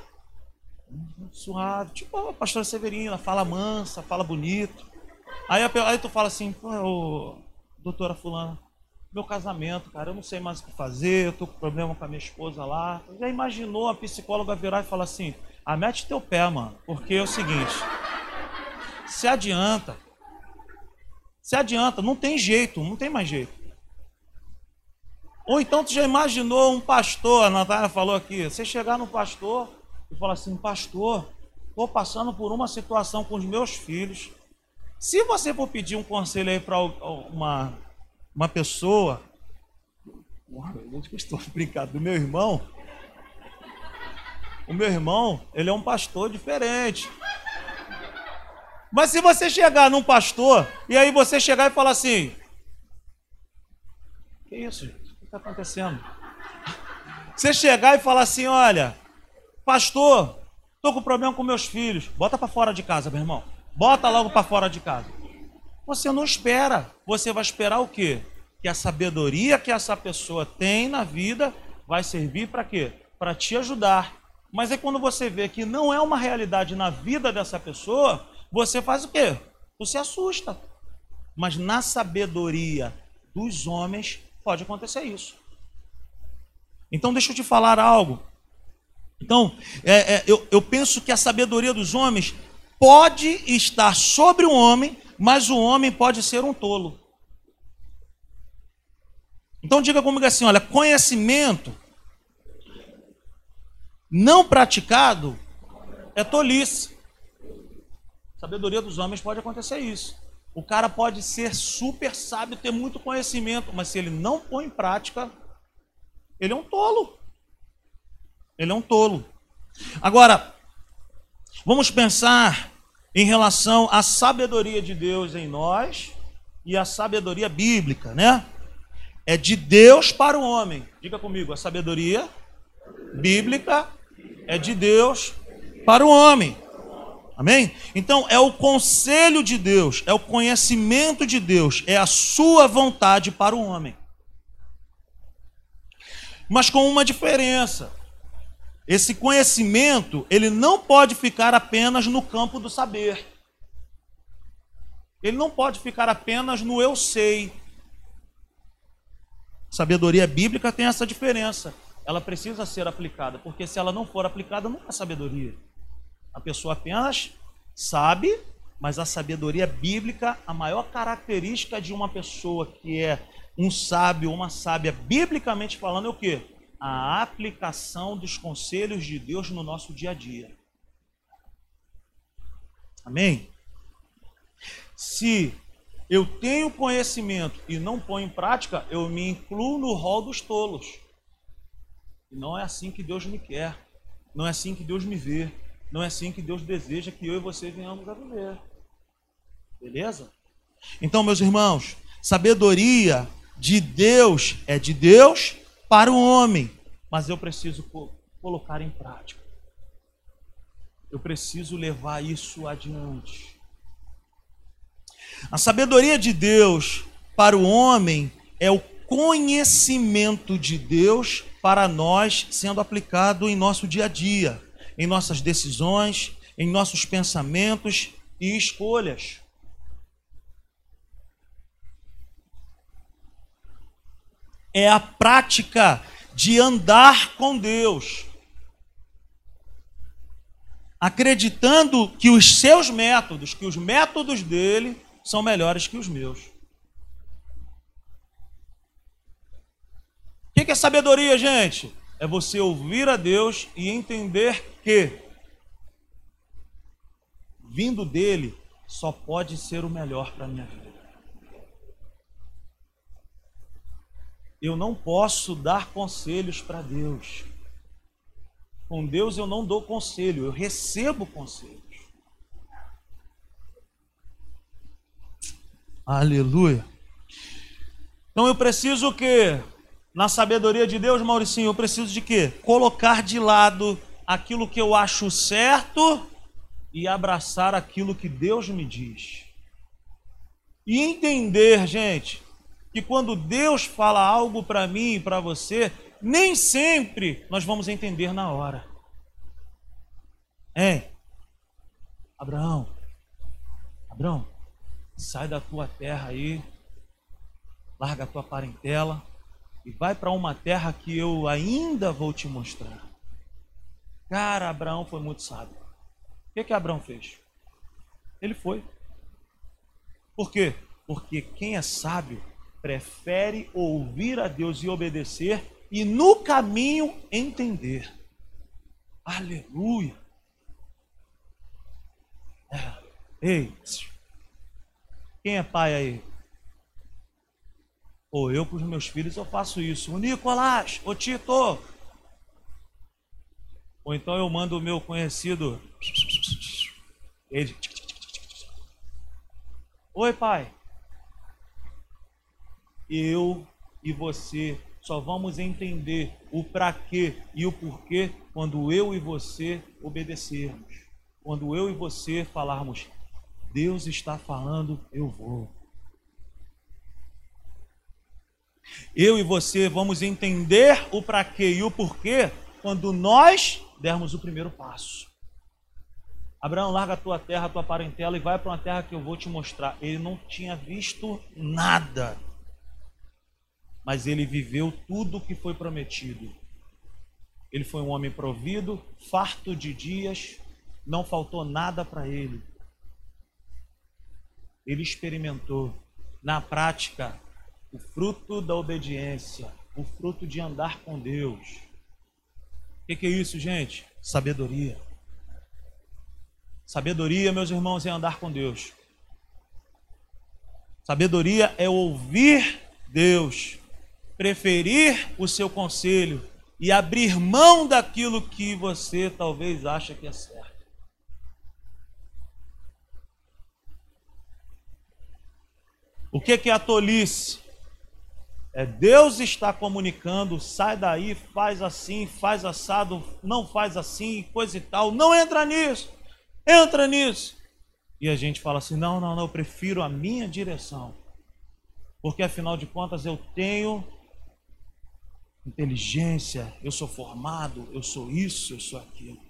Suave, tipo a pastora Severina, fala mansa, fala bonito. Aí, aí tu fala assim, pô, doutora fulana, meu casamento, cara, eu não sei mais o que fazer, eu tô com problema com a minha esposa lá. Já imaginou a psicóloga virar e falar assim, ah, mete teu pé, mano, porque é o seguinte, se adianta, se adianta, não tem jeito, não tem mais jeito. Ou então tu já imaginou um pastor, a Natália falou aqui, você chegar no pastor e falar assim, pastor, estou passando por uma situação com os meus filhos. Se você for pedir um conselho aí para uma, uma pessoa, eu estou brincando, do meu irmão, o meu irmão, ele é um pastor diferente. Mas se você chegar num pastor e aí você chegar e falar assim: Que isso, gente? O que está acontecendo? Você chegar e falar assim: Olha, pastor, estou com problema com meus filhos. Bota para fora de casa, meu irmão. Bota logo para fora de casa. Você não espera. Você vai esperar o quê? Que a sabedoria que essa pessoa tem na vida vai servir para quê? Para te ajudar. Mas é quando você vê que não é uma realidade na vida dessa pessoa, você faz o quê? Você assusta. Mas na sabedoria dos homens pode acontecer isso. Então deixa eu te falar algo. Então, é, é, eu, eu penso que a sabedoria dos homens pode estar sobre o homem, mas o homem pode ser um tolo. Então diga comigo assim: olha, conhecimento não praticado é tolice. Sabedoria dos homens pode acontecer isso. O cara pode ser super sábio, ter muito conhecimento, mas se ele não põe em prática, ele é um tolo. Ele é um tolo. Agora, vamos pensar em relação à sabedoria de Deus em nós e a sabedoria bíblica, né? É de Deus para o homem. Diga comigo, a sabedoria bíblica é de Deus para o homem. Amém? Então é o conselho de Deus, é o conhecimento de Deus, é a sua vontade para o homem. Mas com uma diferença. Esse conhecimento, ele não pode ficar apenas no campo do saber. Ele não pode ficar apenas no eu sei. Sabedoria bíblica tem essa diferença. Ela precisa ser aplicada, porque se ela não for aplicada, não é sabedoria. A pessoa apenas sabe, mas a sabedoria bíblica, a maior característica de uma pessoa que é um sábio, uma sábia, biblicamente falando, é o quê? A aplicação dos conselhos de Deus no nosso dia a dia. Amém? Se eu tenho conhecimento e não ponho em prática, eu me incluo no rol dos tolos. E não é assim que Deus me quer. Não é assim que Deus me vê. Não é assim que Deus deseja que eu e você venhamos a viver. Beleza? Então, meus irmãos, sabedoria de Deus é de Deus para o homem, mas eu preciso colocar em prática. Eu preciso levar isso adiante. A sabedoria de Deus para o homem é o conhecimento de Deus para nós sendo aplicado em nosso dia a dia, em nossas decisões, em nossos pensamentos e escolhas. É a prática de andar com Deus, acreditando que os seus métodos, que os métodos dele são melhores que os meus. O que é sabedoria, gente? É você ouvir a Deus e entender que, vindo dele, só pode ser o melhor para a minha vida. Eu não posso dar conselhos para Deus. Com Deus eu não dou conselho, eu recebo conselhos. Aleluia. Então eu preciso que na sabedoria de Deus, Mauricinho, eu preciso de quê? Colocar de lado aquilo que eu acho certo e abraçar aquilo que Deus me diz. E entender, gente, que quando Deus fala algo para mim e para você, nem sempre nós vamos entender na hora. É. Abraão, Abraão, sai da tua terra aí, larga a tua parentela e vai para uma terra que eu ainda vou te mostrar. Cara, Abraão foi muito sábio. O que, que Abraão fez? Ele foi. Por quê? Porque quem é sábio prefere ouvir a Deus e obedecer e no caminho entender. Aleluia. É. Ei, quem é pai aí? Ou eu com os meus filhos eu faço isso. O Nicolás, o Tito. Ou então eu mando o meu conhecido. Ele. Oi, pai. Eu e você só vamos entender o para quê e o porquê quando eu e você obedecermos. Quando eu e você falarmos, Deus está falando, eu vou. Eu e você vamos entender o para quê e o porquê quando nós dermos o primeiro passo. Abraão, larga a tua terra, a tua parentela e vai para uma terra que eu vou te mostrar. Ele não tinha visto nada, mas ele viveu tudo o que foi prometido. Ele foi um homem provido, farto de dias, não faltou nada para ele. Ele experimentou na prática o fruto da obediência, o fruto de andar com Deus. O que, que é isso, gente? Sabedoria. Sabedoria, meus irmãos, é andar com Deus. Sabedoria é ouvir Deus, preferir o seu conselho e abrir mão daquilo que você talvez acha que é certo. O que é a tolice? É, Deus está comunicando, sai daí, faz assim, faz assado, não faz assim, coisa e tal. Não entra nisso, entra nisso. E a gente fala assim: não, não, não, eu prefiro a minha direção. Porque afinal de contas eu tenho inteligência, eu sou formado, eu sou isso, eu sou aquilo.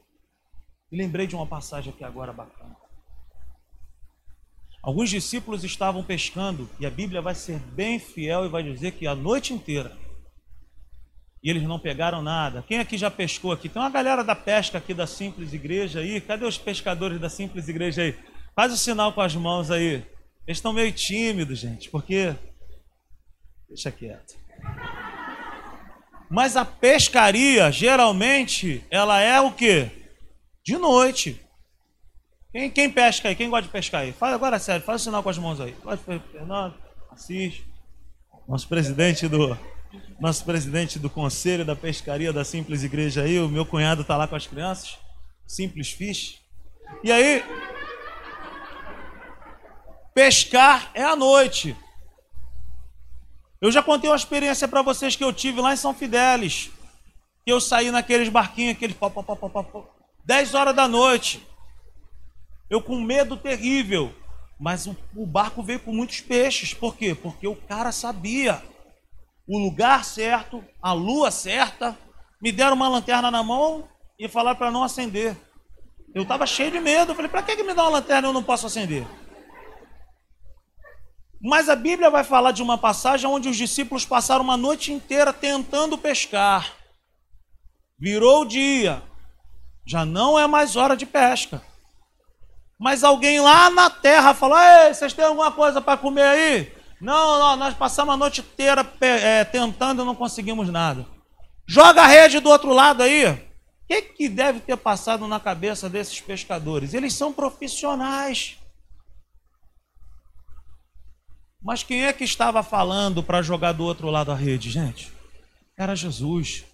E lembrei de uma passagem aqui agora bacana. Alguns discípulos estavam pescando, e a Bíblia vai ser bem fiel e vai dizer que a noite inteira. E eles não pegaram nada. Quem aqui já pescou aqui? Tem uma galera da pesca aqui da Simples Igreja aí. Cadê os pescadores da Simples Igreja aí? Faz o sinal com as mãos aí. Eles estão meio tímidos, gente, porque. Deixa quieto. Mas a pescaria, geralmente, ela é o quê? De noite. Quem, quem pesca aí? Quem gosta de pescar aí? Fala agora sério, faz o sinal com as mãos aí. Fernando, assiste. Nosso presidente do nosso presidente do conselho da pescaria da Simples Igreja aí, o meu cunhado está lá com as crianças, Simples Fish. E aí, pescar é à noite. Eu já contei uma experiência para vocês que eu tive lá em São Fidélis. Que eu saí naqueles barquinhos, aqueles pó, pó, pó, pó, 10 horas da noite. Eu com medo terrível. Mas o, o barco veio com muitos peixes. Por quê? Porque o cara sabia. o lugar certo, a lua certa, me deram uma lanterna na mão e falaram para não acender. Eu estava cheio de medo. Eu falei, para que, que me dá uma lanterna e eu não posso acender? Mas a Bíblia vai falar de uma passagem onde os discípulos passaram uma noite inteira tentando pescar. Virou o dia, já não é mais hora de pesca. Mas alguém lá na terra falou: Ei, vocês têm alguma coisa para comer aí? Não, não, nós passamos a noite inteira é, tentando e não conseguimos nada. Joga a rede do outro lado aí. O que, que deve ter passado na cabeça desses pescadores? Eles são profissionais. Mas quem é que estava falando para jogar do outro lado a rede, gente? Era Jesus.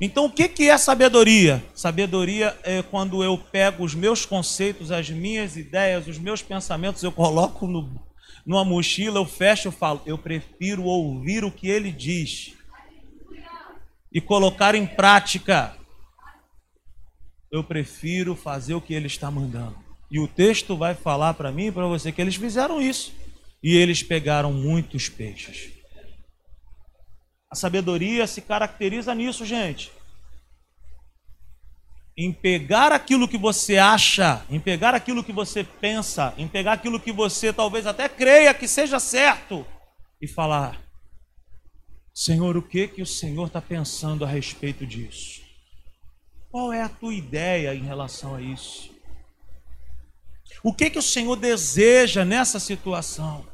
Então, o que, que é sabedoria? Sabedoria é quando eu pego os meus conceitos, as minhas ideias, os meus pensamentos, eu coloco no, numa mochila, eu fecho e falo, eu prefiro ouvir o que ele diz e colocar em prática. Eu prefiro fazer o que ele está mandando. E o texto vai falar para mim e para você que eles fizeram isso. E eles pegaram muitos peixes. A sabedoria se caracteriza nisso, gente. Em pegar aquilo que você acha, em pegar aquilo que você pensa, em pegar aquilo que você talvez até creia que seja certo e falar: Senhor, o que que o Senhor está pensando a respeito disso? Qual é a tua ideia em relação a isso? O que que o Senhor deseja nessa situação?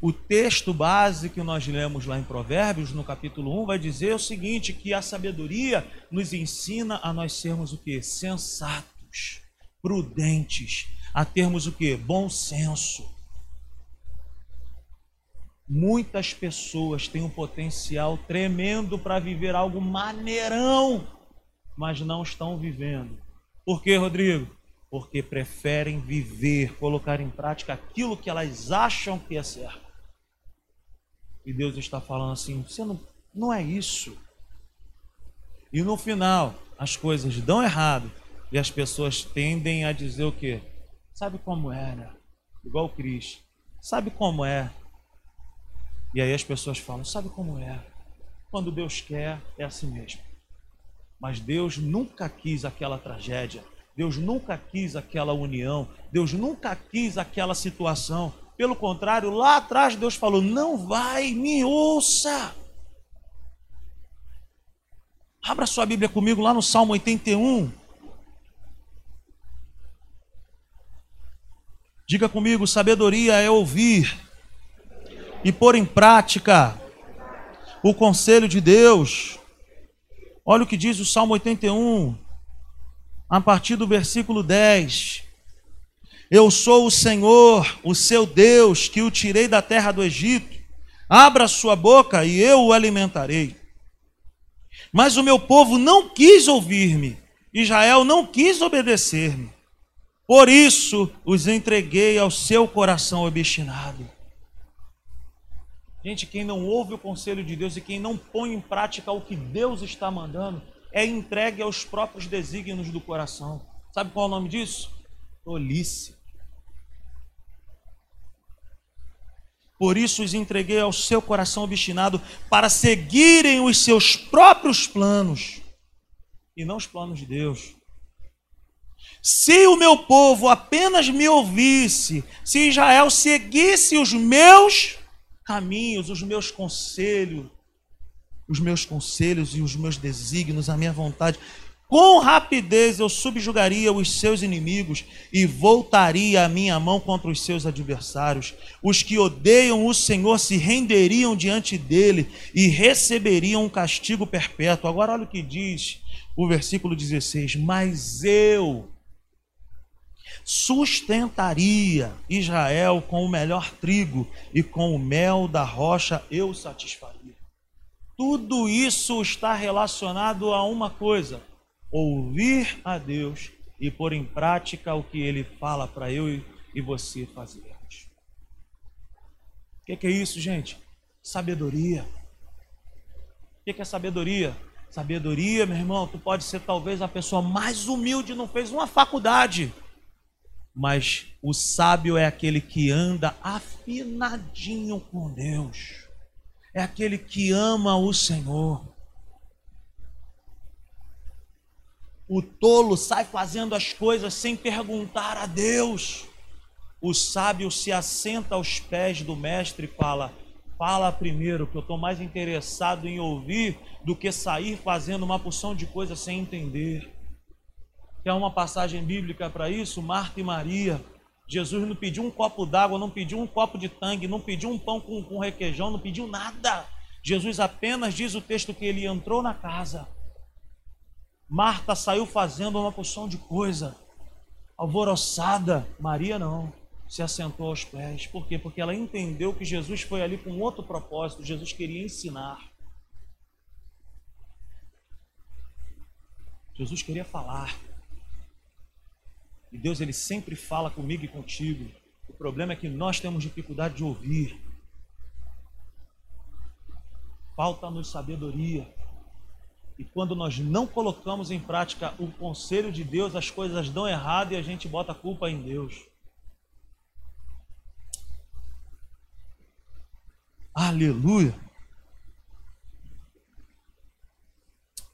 O texto base que nós lemos lá em Provérbios, no capítulo 1, vai dizer o seguinte: que a sabedoria nos ensina a nós sermos o que? Sensatos, prudentes, a termos o que? Bom senso. Muitas pessoas têm um potencial tremendo para viver algo maneirão, mas não estão vivendo. Por quê, Rodrigo? Porque preferem viver, colocar em prática aquilo que elas acham que é certo. E Deus está falando assim: você não, não é isso. E no final, as coisas dão errado e as pessoas tendem a dizer o quê? Sabe como é, né? Igual o Cris. Sabe como é? E aí as pessoas falam: sabe como é? Quando Deus quer, é assim mesmo. Mas Deus nunca quis aquela tragédia. Deus nunca quis aquela união. Deus nunca quis aquela situação. Pelo contrário, lá atrás Deus falou: não vai, me ouça. Abra sua Bíblia comigo lá no Salmo 81. Diga comigo: sabedoria é ouvir e pôr em prática o conselho de Deus. Olha o que diz o Salmo 81, a partir do versículo 10. Eu sou o Senhor, o seu Deus, que o tirei da terra do Egito. Abra sua boca e eu o alimentarei. Mas o meu povo não quis ouvir-me, Israel não quis obedecer-me. Por isso os entreguei ao seu coração obstinado. Gente, quem não ouve o conselho de Deus e quem não põe em prática o que Deus está mandando, é entregue aos próprios desígnios do coração. Sabe qual é o nome disso? Tolice. Por isso os entreguei ao seu coração obstinado para seguirem os seus próprios planos e não os planos de Deus. Se o meu povo apenas me ouvisse, se Israel seguisse os meus caminhos, os meus conselhos, os meus conselhos e os meus desígnios, a minha vontade, com rapidez eu subjugaria os seus inimigos e voltaria a minha mão contra os seus adversários. Os que odeiam o Senhor se renderiam diante dele e receberiam um castigo perpétuo. Agora, olha o que diz o versículo 16: Mas eu sustentaria Israel com o melhor trigo e com o mel da rocha eu satisfaria. Tudo isso está relacionado a uma coisa ouvir a Deus e pôr em prática o que Ele fala para eu e você fazermos. O que, que é isso, gente? Sabedoria. O que, que é sabedoria? Sabedoria, meu irmão, tu pode ser talvez a pessoa mais humilde, não fez uma faculdade, mas o sábio é aquele que anda afinadinho com Deus. é aquele que ama o Senhor. O tolo sai fazendo as coisas sem perguntar a Deus. O sábio se assenta aos pés do mestre e fala: Fala primeiro, que eu estou mais interessado em ouvir do que sair fazendo uma porção de coisas sem entender. Quer uma passagem bíblica para isso? Marta e Maria. Jesus não pediu um copo d'água, não pediu um copo de tangue, não pediu um pão com, com requeijão, não pediu nada. Jesus apenas diz o texto que ele entrou na casa. Marta saiu fazendo uma porção de coisa, alvoroçada. Maria não, se assentou aos pés. Por quê? Porque ela entendeu que Jesus foi ali com outro propósito. Jesus queria ensinar. Jesus queria falar. E Deus ele sempre fala comigo e contigo. O problema é que nós temos dificuldade de ouvir. Falta-nos sabedoria. E quando nós não colocamos em prática o conselho de Deus, as coisas dão errado e a gente bota a culpa em Deus. Aleluia.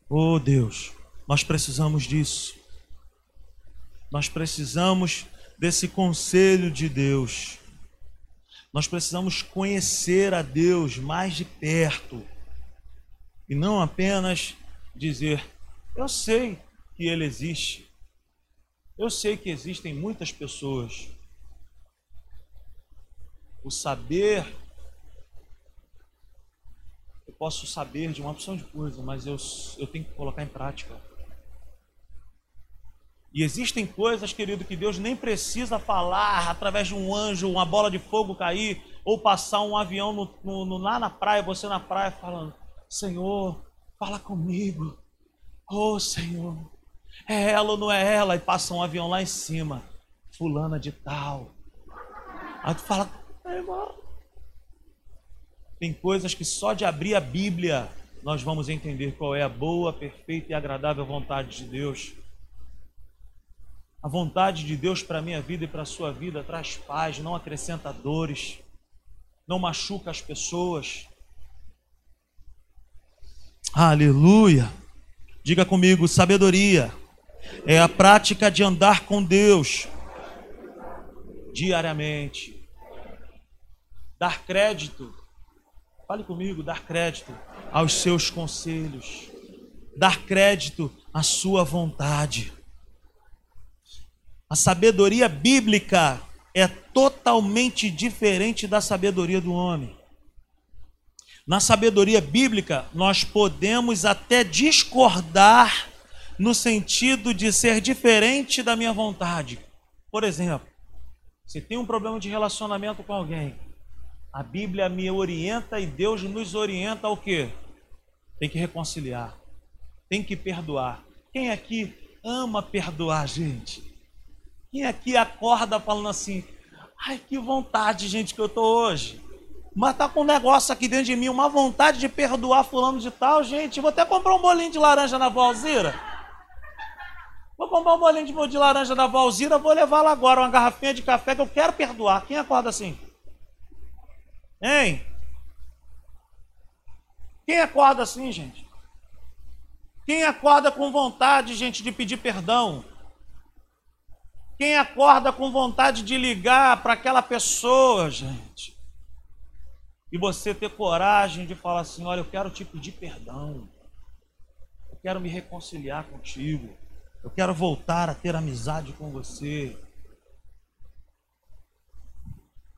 Oh Deus, nós precisamos disso. Nós precisamos desse conselho de Deus. Nós precisamos conhecer a Deus mais de perto e não apenas dizer: Eu sei que Ele existe, eu sei que existem muitas pessoas. O saber, eu posso saber de uma opção de coisa, mas eu, eu tenho que colocar em prática. E existem coisas, querido, que Deus nem precisa falar através de um anjo, uma bola de fogo cair, ou passar um avião no, no, no, lá na praia, você na praia falando: Senhor, fala comigo. Oh, Senhor, é ela ou não é ela? E passa um avião lá em cima, fulana de tal. Aí tu fala: irmão. Tem coisas que só de abrir a Bíblia nós vamos entender qual é a boa, perfeita e agradável vontade de Deus. A vontade de Deus para a minha vida e para a sua vida traz paz, não acrescenta dores, não machuca as pessoas. Aleluia! Diga comigo: sabedoria é a prática de andar com Deus diariamente. Dar crédito, fale comigo, dar crédito aos seus conselhos, dar crédito à sua vontade. A sabedoria bíblica é totalmente diferente da sabedoria do homem. Na sabedoria bíblica, nós podemos até discordar no sentido de ser diferente da minha vontade. Por exemplo, se tem um problema de relacionamento com alguém, a Bíblia me orienta e Deus nos orienta ao quê? Tem que reconciliar, tem que perdoar. Quem aqui ama perdoar, gente? Quem aqui acorda falando assim, ai que vontade, gente, que eu tô hoje. Mas tá com um negócio aqui dentro de mim, uma vontade de perdoar fulano de tal, gente. Vou até comprar um bolinho de laranja na Valzira. Vou comprar um bolinho de, laranja na Valzira, vou levar lá agora uma garrafinha de café que eu quero perdoar. Quem acorda assim? Hein? Quem acorda assim, gente? Quem acorda com vontade, gente, de pedir perdão? Quem acorda com vontade de ligar para aquela pessoa, gente, e você ter coragem de falar assim: olha, eu quero te pedir perdão, eu quero me reconciliar contigo, eu quero voltar a ter amizade com você.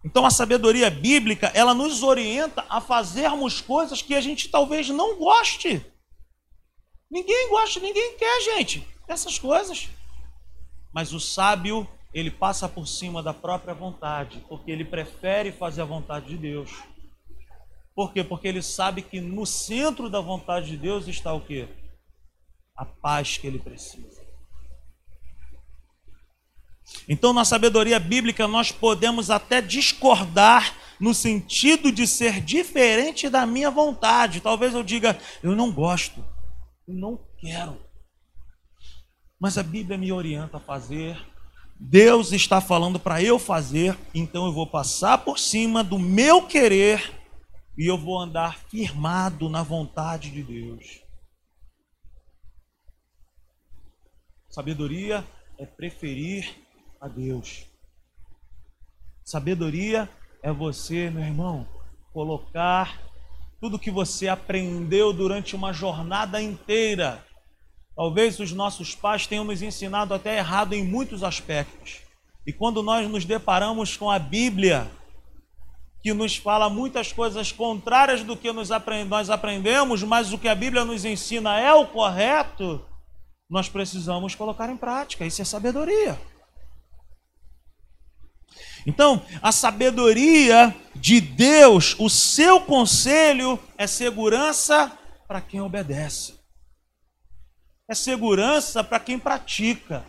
Então a sabedoria bíblica, ela nos orienta a fazermos coisas que a gente talvez não goste. Ninguém gosta, ninguém quer, gente, essas coisas. Mas o sábio, ele passa por cima da própria vontade, porque ele prefere fazer a vontade de Deus. Por quê? Porque ele sabe que no centro da vontade de Deus está o quê? A paz que ele precisa. Então, na sabedoria bíblica, nós podemos até discordar no sentido de ser diferente da minha vontade. Talvez eu diga, eu não gosto, eu não quero mas a Bíblia me orienta a fazer. Deus está falando para eu fazer, então eu vou passar por cima do meu querer e eu vou andar firmado na vontade de Deus. Sabedoria é preferir a Deus. Sabedoria é você, meu irmão, colocar tudo que você aprendeu durante uma jornada inteira. Talvez os nossos pais tenham nos ensinado até errado em muitos aspectos. E quando nós nos deparamos com a Bíblia, que nos fala muitas coisas contrárias do que nós aprendemos, mas o que a Bíblia nos ensina é o correto, nós precisamos colocar em prática. Isso é sabedoria. Então, a sabedoria de Deus, o seu conselho é segurança para quem obedece. É segurança para quem pratica.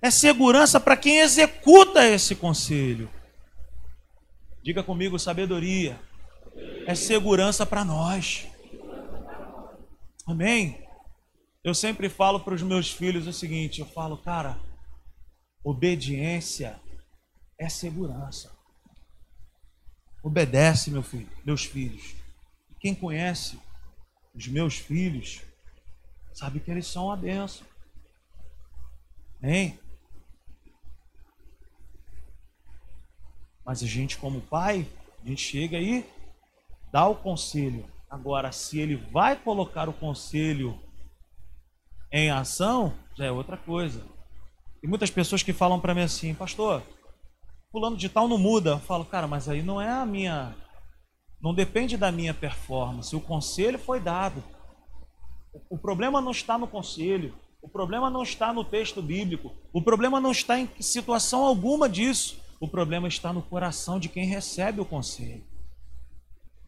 É segurança para quem executa esse conselho. Diga comigo, sabedoria é segurança para nós. Amém? Eu sempre falo para os meus filhos o seguinte: eu falo, cara, obediência é segurança. Obedece, meu filho, meus filhos. Quem conhece os meus filhos sabe que eles são a benção. Hein? Mas a gente, como pai, a gente chega aí, dá o conselho. Agora, se ele vai colocar o conselho em ação, já é outra coisa. Tem muitas pessoas que falam para mim assim, pastor, fulano de tal não muda. Eu falo, cara, mas aí não é a minha. Não depende da minha performance. O conselho foi dado. O problema não está no conselho. O problema não está no texto bíblico. O problema não está em situação alguma disso. O problema está no coração de quem recebe o conselho.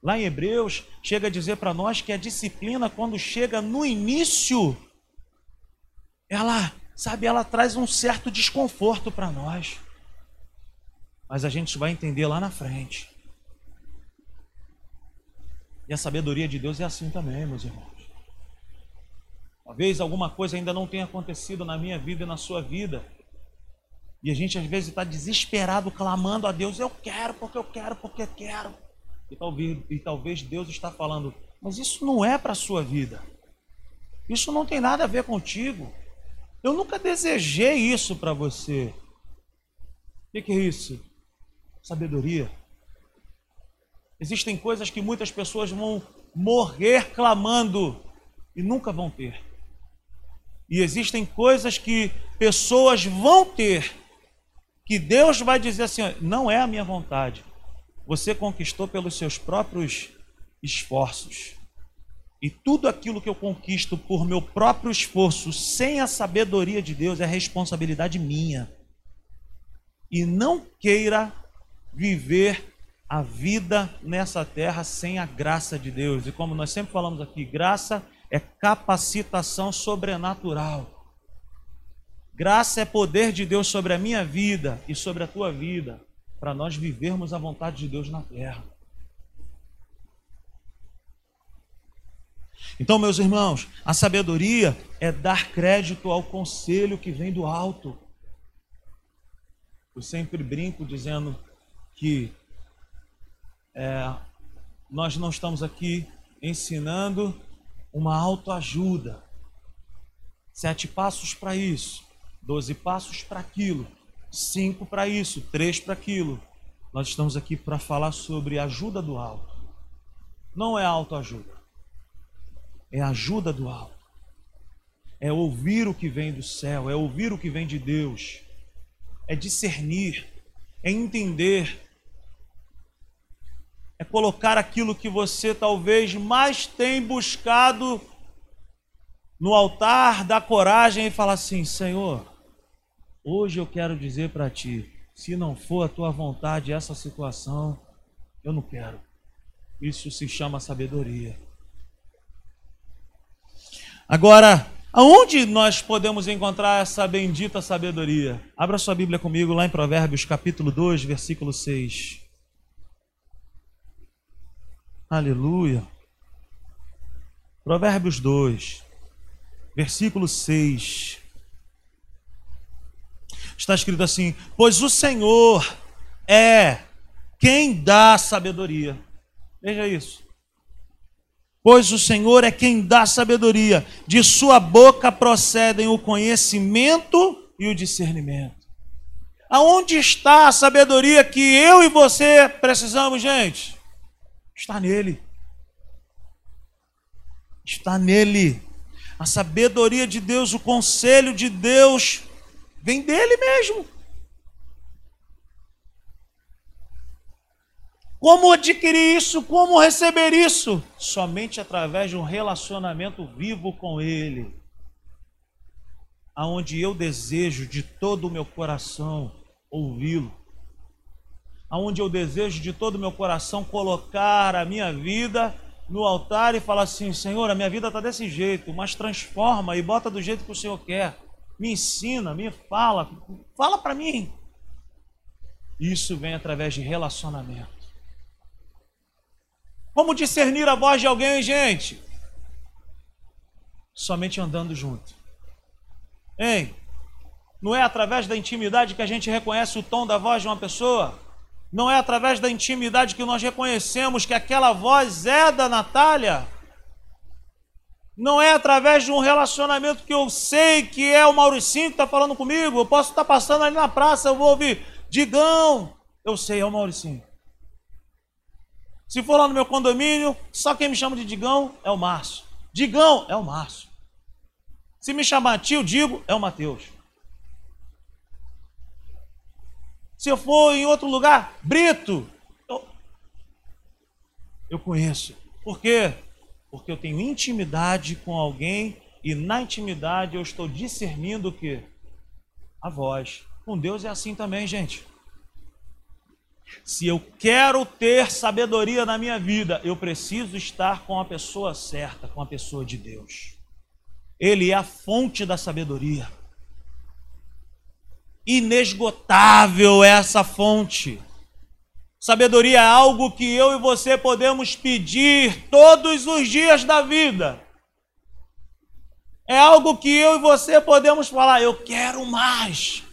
Lá em Hebreus, chega a dizer para nós que a disciplina, quando chega no início, ela, sabe, ela traz um certo desconforto para nós mas a gente vai entender lá na frente. E a sabedoria de Deus é assim também, meus irmãos. Talvez alguma coisa ainda não tenha acontecido na minha vida e na sua vida. E a gente às vezes está desesperado, clamando a Deus: Eu quero, porque eu quero, porque eu quero. E talvez, e talvez Deus está falando: Mas isso não é para a sua vida. Isso não tem nada a ver contigo. Eu nunca desejei isso para você. O que, que é isso? sabedoria. Existem coisas que muitas pessoas vão morrer clamando e nunca vão ter. E existem coisas que pessoas vão ter, que Deus vai dizer assim: não é a minha vontade. Você conquistou pelos seus próprios esforços. E tudo aquilo que eu conquisto por meu próprio esforço, sem a sabedoria de Deus, é responsabilidade minha. E não queira viver a vida nessa terra sem a graça de Deus. E como nós sempre falamos aqui, graça é capacitação sobrenatural. Graça é poder de Deus sobre a minha vida e sobre a tua vida, para nós vivermos a vontade de Deus na terra. Então, meus irmãos, a sabedoria é dar crédito ao conselho que vem do alto. Eu sempre brinco dizendo que é, nós não estamos aqui ensinando uma autoajuda. Sete passos para isso, doze passos para aquilo, cinco para isso, três para aquilo. Nós estamos aqui para falar sobre ajuda do alto. Não é autoajuda, é ajuda do alto. É ouvir o que vem do céu, é ouvir o que vem de Deus, é discernir, é entender é colocar aquilo que você talvez mais tem buscado no altar da coragem e falar assim: Senhor, hoje eu quero dizer para ti, se não for a tua vontade essa situação, eu não quero. Isso se chama sabedoria. Agora, aonde nós podemos encontrar essa bendita sabedoria? Abra sua Bíblia comigo lá em Provérbios capítulo 2, versículo 6. Aleluia. Provérbios 2, versículo 6. Está escrito assim: Pois o Senhor é quem dá sabedoria. Veja isso. Pois o Senhor é quem dá sabedoria, de sua boca procedem o conhecimento e o discernimento. Aonde está a sabedoria que eu e você precisamos, gente? Está nele. Está nele. A sabedoria de Deus, o conselho de Deus, vem dele mesmo. Como adquirir isso? Como receber isso? Somente através de um relacionamento vivo com Ele. Aonde eu desejo de todo o meu coração ouvi-lo. Aonde eu desejo de todo o meu coração colocar a minha vida no altar e falar assim: Senhor, a minha vida está desse jeito, mas transforma e bota do jeito que o Senhor quer. Me ensina, me fala, fala para mim. Isso vem através de relacionamento. Como discernir a voz de alguém, gente? Somente andando junto. Hein? Não é através da intimidade que a gente reconhece o tom da voz de uma pessoa? Não é através da intimidade que nós reconhecemos que aquela voz é da Natália? Não é através de um relacionamento que eu sei que é o Mauricinho que está falando comigo. Eu posso estar passando ali na praça, eu vou ouvir, Digão. Eu sei, é o Mauricinho. Se for lá no meu condomínio, só quem me chama de Digão é o Márcio. Digão é o Márcio. Se me chamar tio, digo, é o Mateus. Se eu for em outro lugar, Brito, eu, eu conheço. Por quê? Porque eu tenho intimidade com alguém e na intimidade eu estou discernindo o que? A voz. Com Deus é assim também, gente. Se eu quero ter sabedoria na minha vida, eu preciso estar com a pessoa certa, com a pessoa de Deus. Ele é a fonte da sabedoria. Inesgotável é essa fonte. Sabedoria é algo que eu e você podemos pedir todos os dias da vida. É algo que eu e você podemos falar, eu quero mais.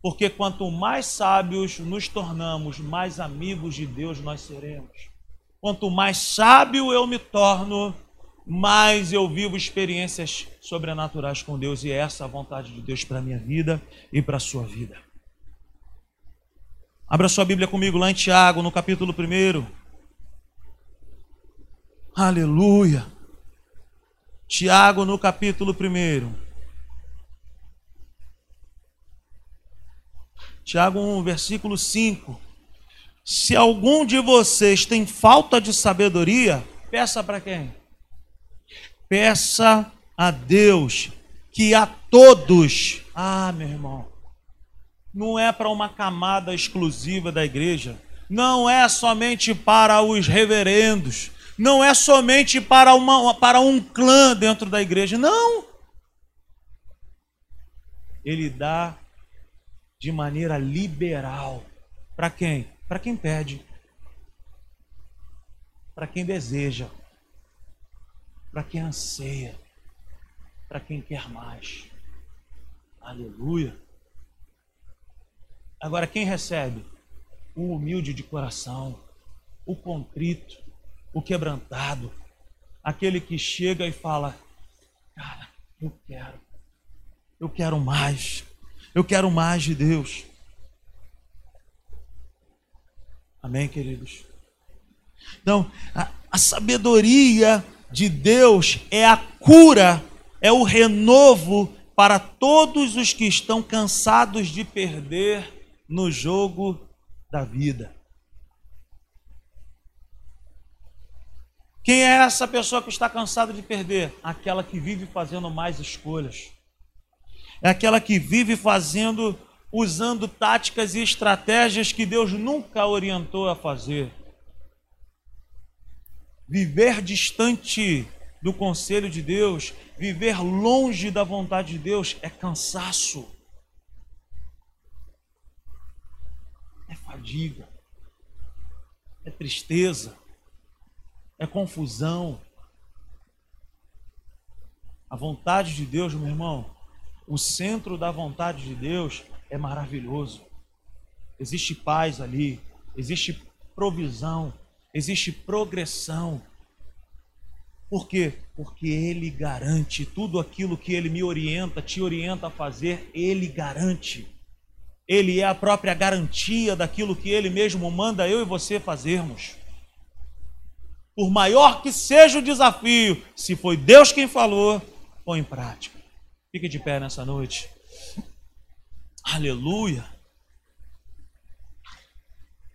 Porque quanto mais sábios nos tornamos, mais amigos de Deus nós seremos. Quanto mais sábio eu me torno, mais eu vivo experiências sobrenaturais com Deus e é essa a vontade de Deus para minha vida e para a sua vida. Abra sua Bíblia comigo lá em Tiago, no capítulo 1. Aleluia. Tiago, no capítulo 1. Tiago 1, versículo 5. Se algum de vocês tem falta de sabedoria, peça para quem? Peça a Deus, que a todos. Ah, meu irmão, não é para uma camada exclusiva da igreja, não é somente para os reverendos, não é somente para, uma, para um clã dentro da igreja, não. Ele dá de maneira liberal. Para quem? Para quem pede. Para quem deseja. Para quem anseia. Para quem quer mais. Aleluia. Agora, quem recebe? O humilde de coração, o contrito, o quebrantado, aquele que chega e fala: Cara, eu quero, eu quero mais. Eu quero mais de Deus. Amém, queridos? Então, a, a sabedoria de Deus é a cura, é o renovo para todos os que estão cansados de perder no jogo da vida. Quem é essa pessoa que está cansada de perder? Aquela que vive fazendo mais escolhas é aquela que vive fazendo, usando táticas e estratégias que Deus nunca orientou a fazer. Viver distante do conselho de Deus, viver longe da vontade de Deus é cansaço, é fadiga, é tristeza, é confusão. A vontade de Deus, meu irmão, o centro da vontade de Deus é maravilhoso. Existe paz ali, existe provisão, existe progressão. Por quê? Porque Ele garante tudo aquilo que Ele me orienta, te orienta a fazer, Ele garante. Ele é a própria garantia daquilo que Ele mesmo manda eu e você fazermos. Por maior que seja o desafio, se foi Deus quem falou, põe em prática. Fique de pé nessa noite. Aleluia.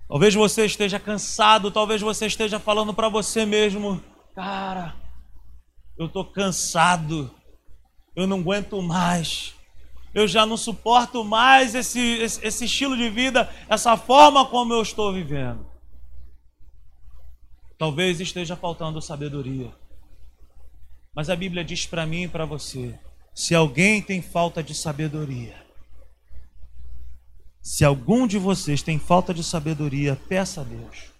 Talvez você esteja cansado, talvez você esteja falando para você mesmo, cara, eu estou cansado, eu não aguento mais, eu já não suporto mais esse, esse, esse estilo de vida, essa forma como eu estou vivendo. Talvez esteja faltando sabedoria. Mas a Bíblia diz para mim e para você: se alguém tem falta de sabedoria, se algum de vocês tem falta de sabedoria, peça a Deus.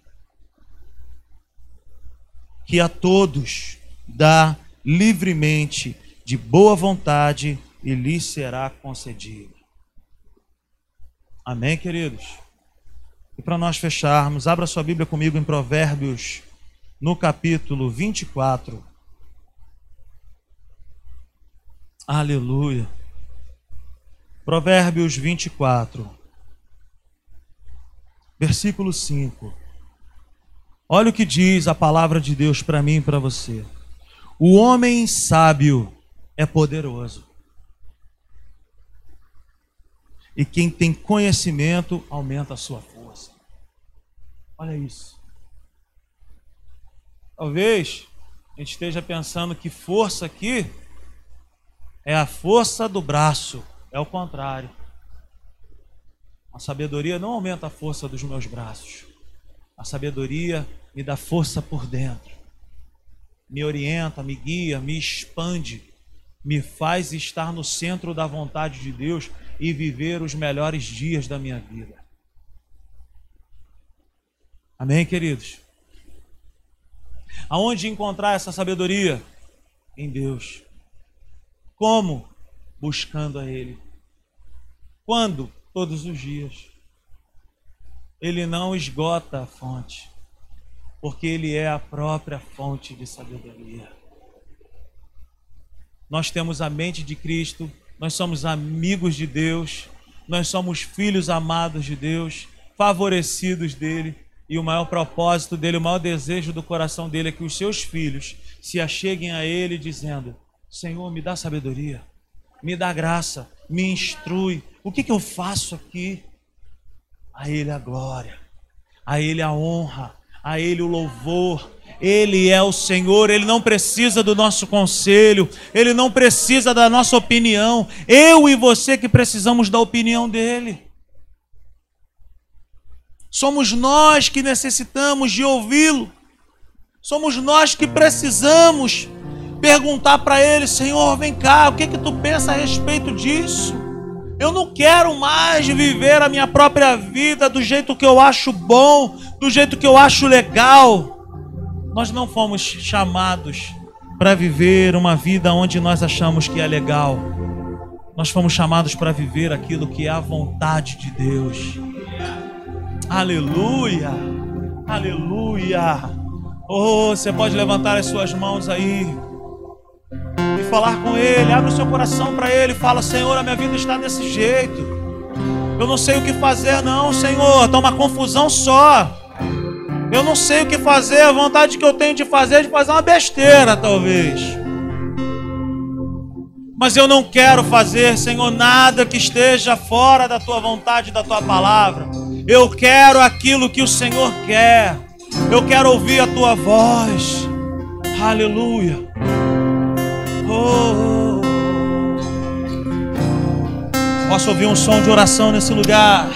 Que a todos dá livremente, de boa vontade, e lhes será concedido. Amém, queridos? E para nós fecharmos, abra sua Bíblia comigo em Provérbios, no capítulo 24. Aleluia. Provérbios 24, versículo 5. Olha o que diz a palavra de Deus para mim e para você. O homem sábio é poderoso. E quem tem conhecimento aumenta a sua força. Olha isso. Talvez a gente esteja pensando que força aqui é a força do braço. É o contrário. A sabedoria não aumenta a força dos meus braços. A sabedoria me dá força por dentro me orienta, me guia, me expande, me faz estar no centro da vontade de Deus e viver os melhores dias da minha vida. Amém, queridos? Aonde encontrar essa sabedoria? Em Deus. Como? Buscando a Ele. Quando? Todos os dias. Ele não esgota a fonte porque Ele é a própria fonte de sabedoria. Nós temos a mente de Cristo, nós somos amigos de Deus, nós somos filhos amados de Deus, favorecidos dele, e o maior propósito dele, o maior desejo do coração dele é que os seus filhos se acheguem a ele dizendo: Senhor, me dá sabedoria, me dá graça, me instrui. O que, que eu faço aqui? A ele a glória, a ele a honra, a Ele o louvor. Ele é o Senhor, Ele não precisa do nosso conselho, Ele não precisa da nossa opinião. Eu e você que precisamos da opinião dEle. Somos nós que necessitamos de ouvi-lo. Somos nós que precisamos perguntar para Ele: Senhor, vem cá, o que, que tu pensa a respeito disso? Eu não quero mais viver a minha própria vida do jeito que eu acho bom, do jeito que eu acho legal. Nós não fomos chamados para viver uma vida onde nós achamos que é legal. Nós fomos chamados para viver aquilo que é a vontade de Deus. Aleluia! Aleluia! Oh, você pode levantar as suas mãos aí falar com Ele, abre o seu coração para Ele, fala: Senhor, a minha vida está desse jeito. Eu não sei o que fazer, não, Senhor. Está uma confusão só. Eu não sei o que fazer. A vontade que eu tenho de fazer é de fazer uma besteira, talvez. Mas eu não quero fazer, Senhor, nada que esteja fora da tua vontade, da tua palavra. Eu quero aquilo que o Senhor quer. Eu quero ouvir a tua voz. Aleluia. Posso ouvir um som de oração nesse lugar?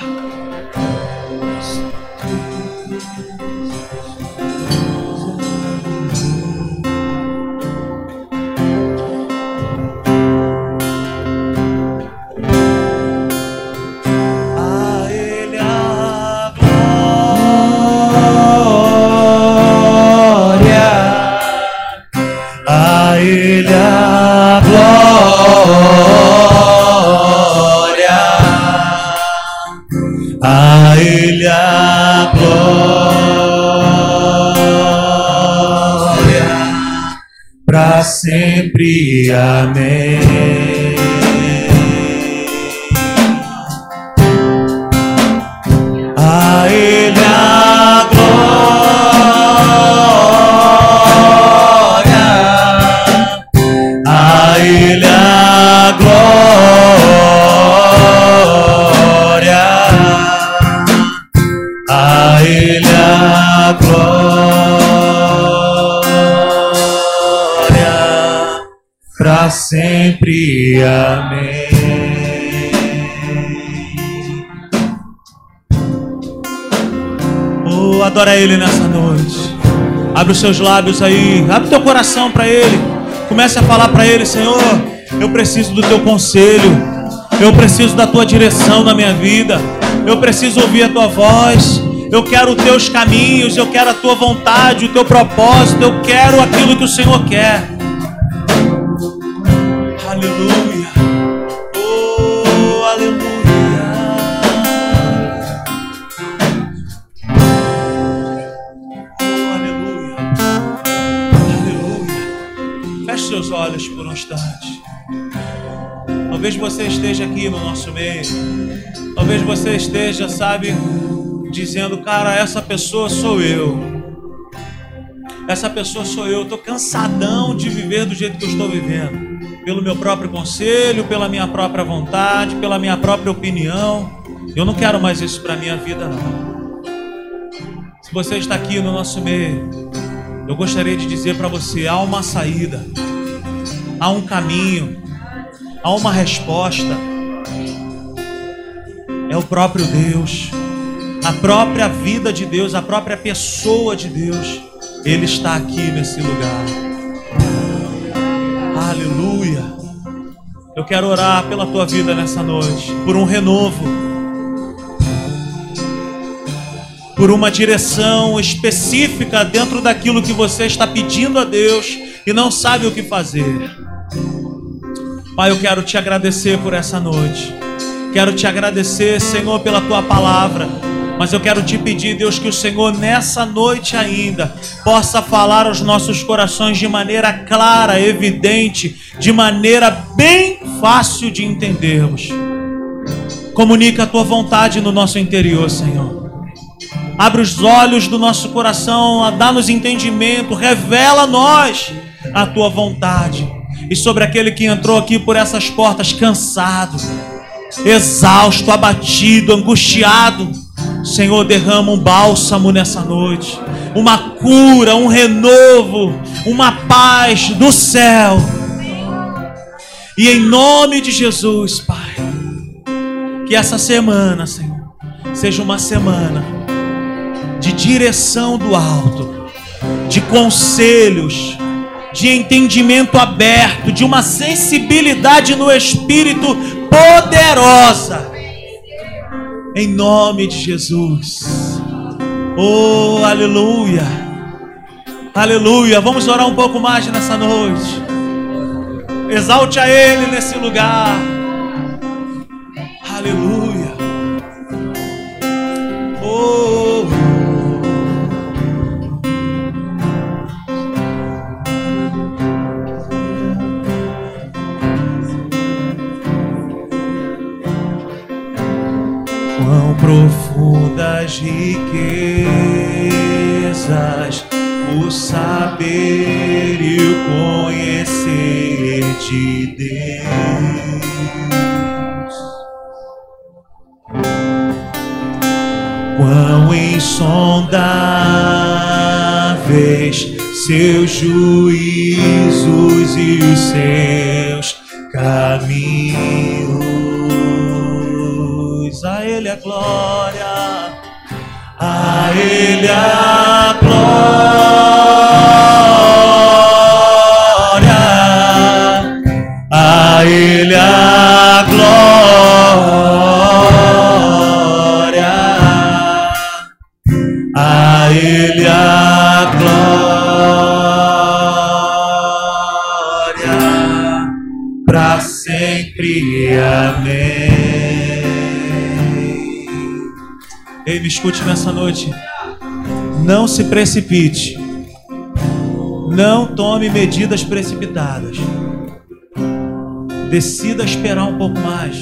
Abre os seus lábios aí, abre teu coração para Ele. Comece a falar para Ele, Senhor, eu preciso do teu conselho. Eu preciso da tua direção na minha vida. Eu preciso ouvir a tua voz. Eu quero os teus caminhos, eu quero a tua vontade, o teu propósito, eu quero aquilo que o Senhor quer. Esteja, sabe, dizendo, cara, essa pessoa sou eu. Essa pessoa sou eu. Estou cansadão de viver do jeito que eu estou vivendo. Pelo meu próprio conselho, pela minha própria vontade, pela minha própria opinião. Eu não quero mais isso para minha vida, não. Se você está aqui no nosso meio, eu gostaria de dizer para você: há uma saída, há um caminho, há uma resposta. É o próprio Deus, a própria vida de Deus, a própria pessoa de Deus. Ele está aqui nesse lugar. Aleluia. Eu quero orar pela tua vida nessa noite, por um renovo, por uma direção específica dentro daquilo que você está pedindo a Deus e não sabe o que fazer. Pai, eu quero te agradecer por essa noite. Quero te agradecer, Senhor, pela tua palavra. Mas eu quero te pedir, Deus, que o Senhor nessa noite ainda possa falar aos nossos corações de maneira clara, evidente, de maneira bem fácil de entendermos. Comunica a tua vontade no nosso interior, Senhor. Abre os olhos do nosso coração, dá-nos entendimento, revela a nós a tua vontade. E sobre aquele que entrou aqui por essas portas cansado, exausto, abatido, angustiado, Senhor, derrama um bálsamo nessa noite, uma cura, um renovo, uma paz do céu. E em nome de Jesus, Pai, que essa semana, Senhor, seja uma semana de direção do alto, de conselhos, de entendimento aberto, de uma sensibilidade no espírito poderosa. Em nome de Jesus. Oh, aleluia. Aleluia. Vamos orar um pouco mais nessa noite. Exalte a Ele nesse lugar. Aleluia. Profundas riquezas o saber e o conhecer de Deus. Quão insondáveis seus juízos e os seus glória, a Ele a escute nessa noite. Não se precipite. Não tome medidas precipitadas. Decida esperar um pouco mais.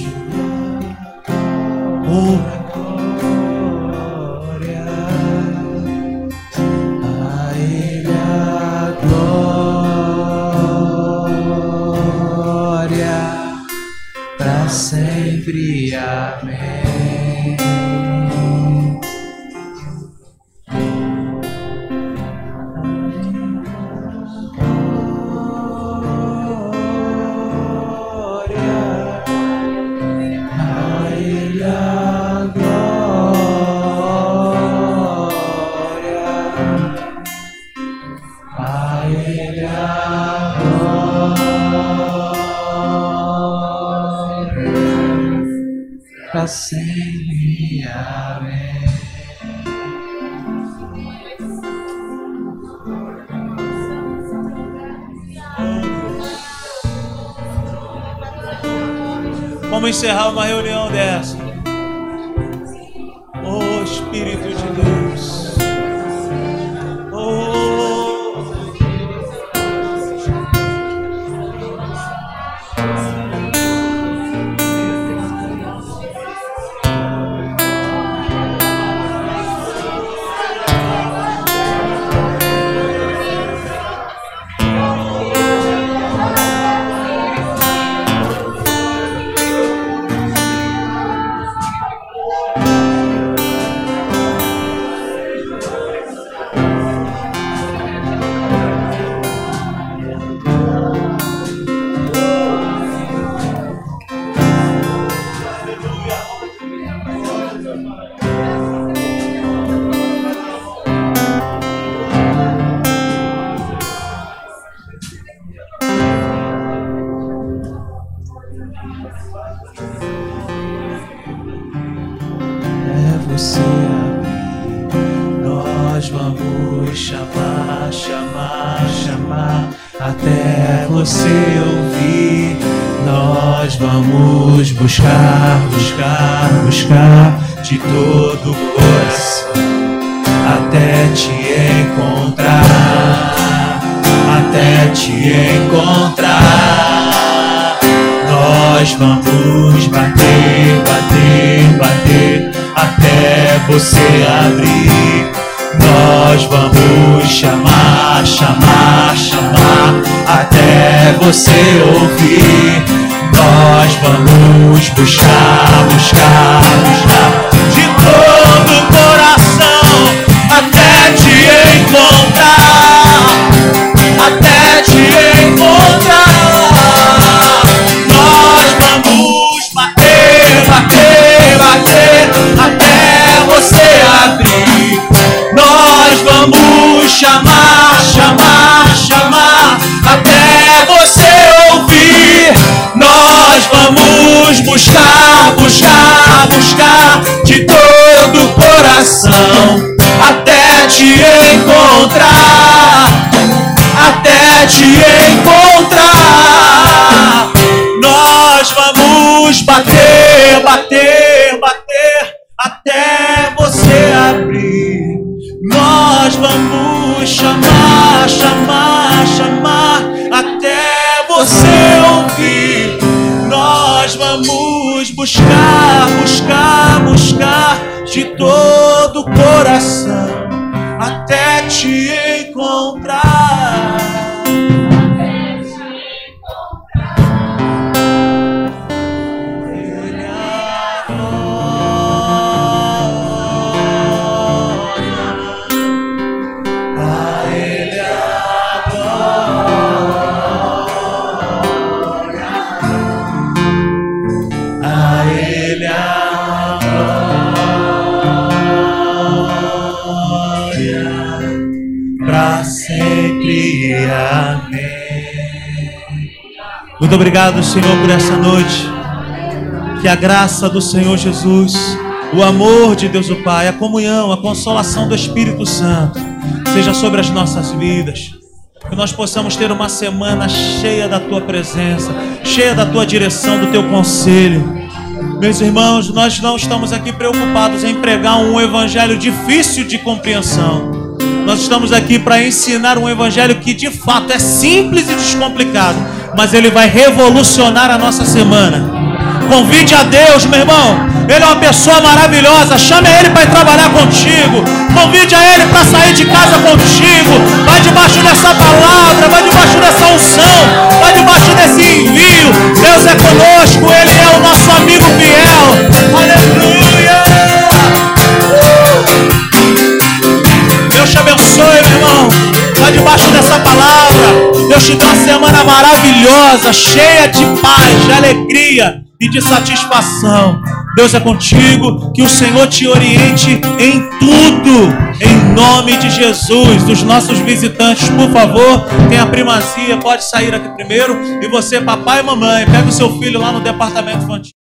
Ora. Oh Espírito Nós obrigado, Senhor, por essa noite. Que a graça do Senhor Jesus, o amor de Deus o Pai, a comunhão, a consolação do Espírito Santo seja sobre as nossas vidas. Que nós possamos ter uma semana cheia da tua presença, cheia da tua direção, do teu conselho. Meus irmãos, nós não estamos aqui preocupados em pregar um evangelho difícil de compreensão. Nós estamos aqui para ensinar um evangelho que de fato é simples e descomplicado, mas ele vai revolucionar a nossa semana. Convide a Deus, meu irmão. Ele é uma pessoa maravilhosa. Chame Ele para trabalhar contigo. Convide a Ele para sair de casa contigo. Vai debaixo dessa palavra, vai debaixo dessa unção, vai debaixo desse envio. Deus é conosco. Ele é o nosso amigo fiel. Aleluia. Deus te abençoe, meu irmão. Debaixo dessa palavra. Deus te dá uma semana maravilhosa, cheia de paz, de alegria e de satisfação. Deus é contigo, que o Senhor te oriente em tudo, em nome de Jesus. Os nossos visitantes, por favor, tenha primazia, pode sair aqui primeiro. E você, papai e mamãe, pega o seu filho lá no departamento infantil.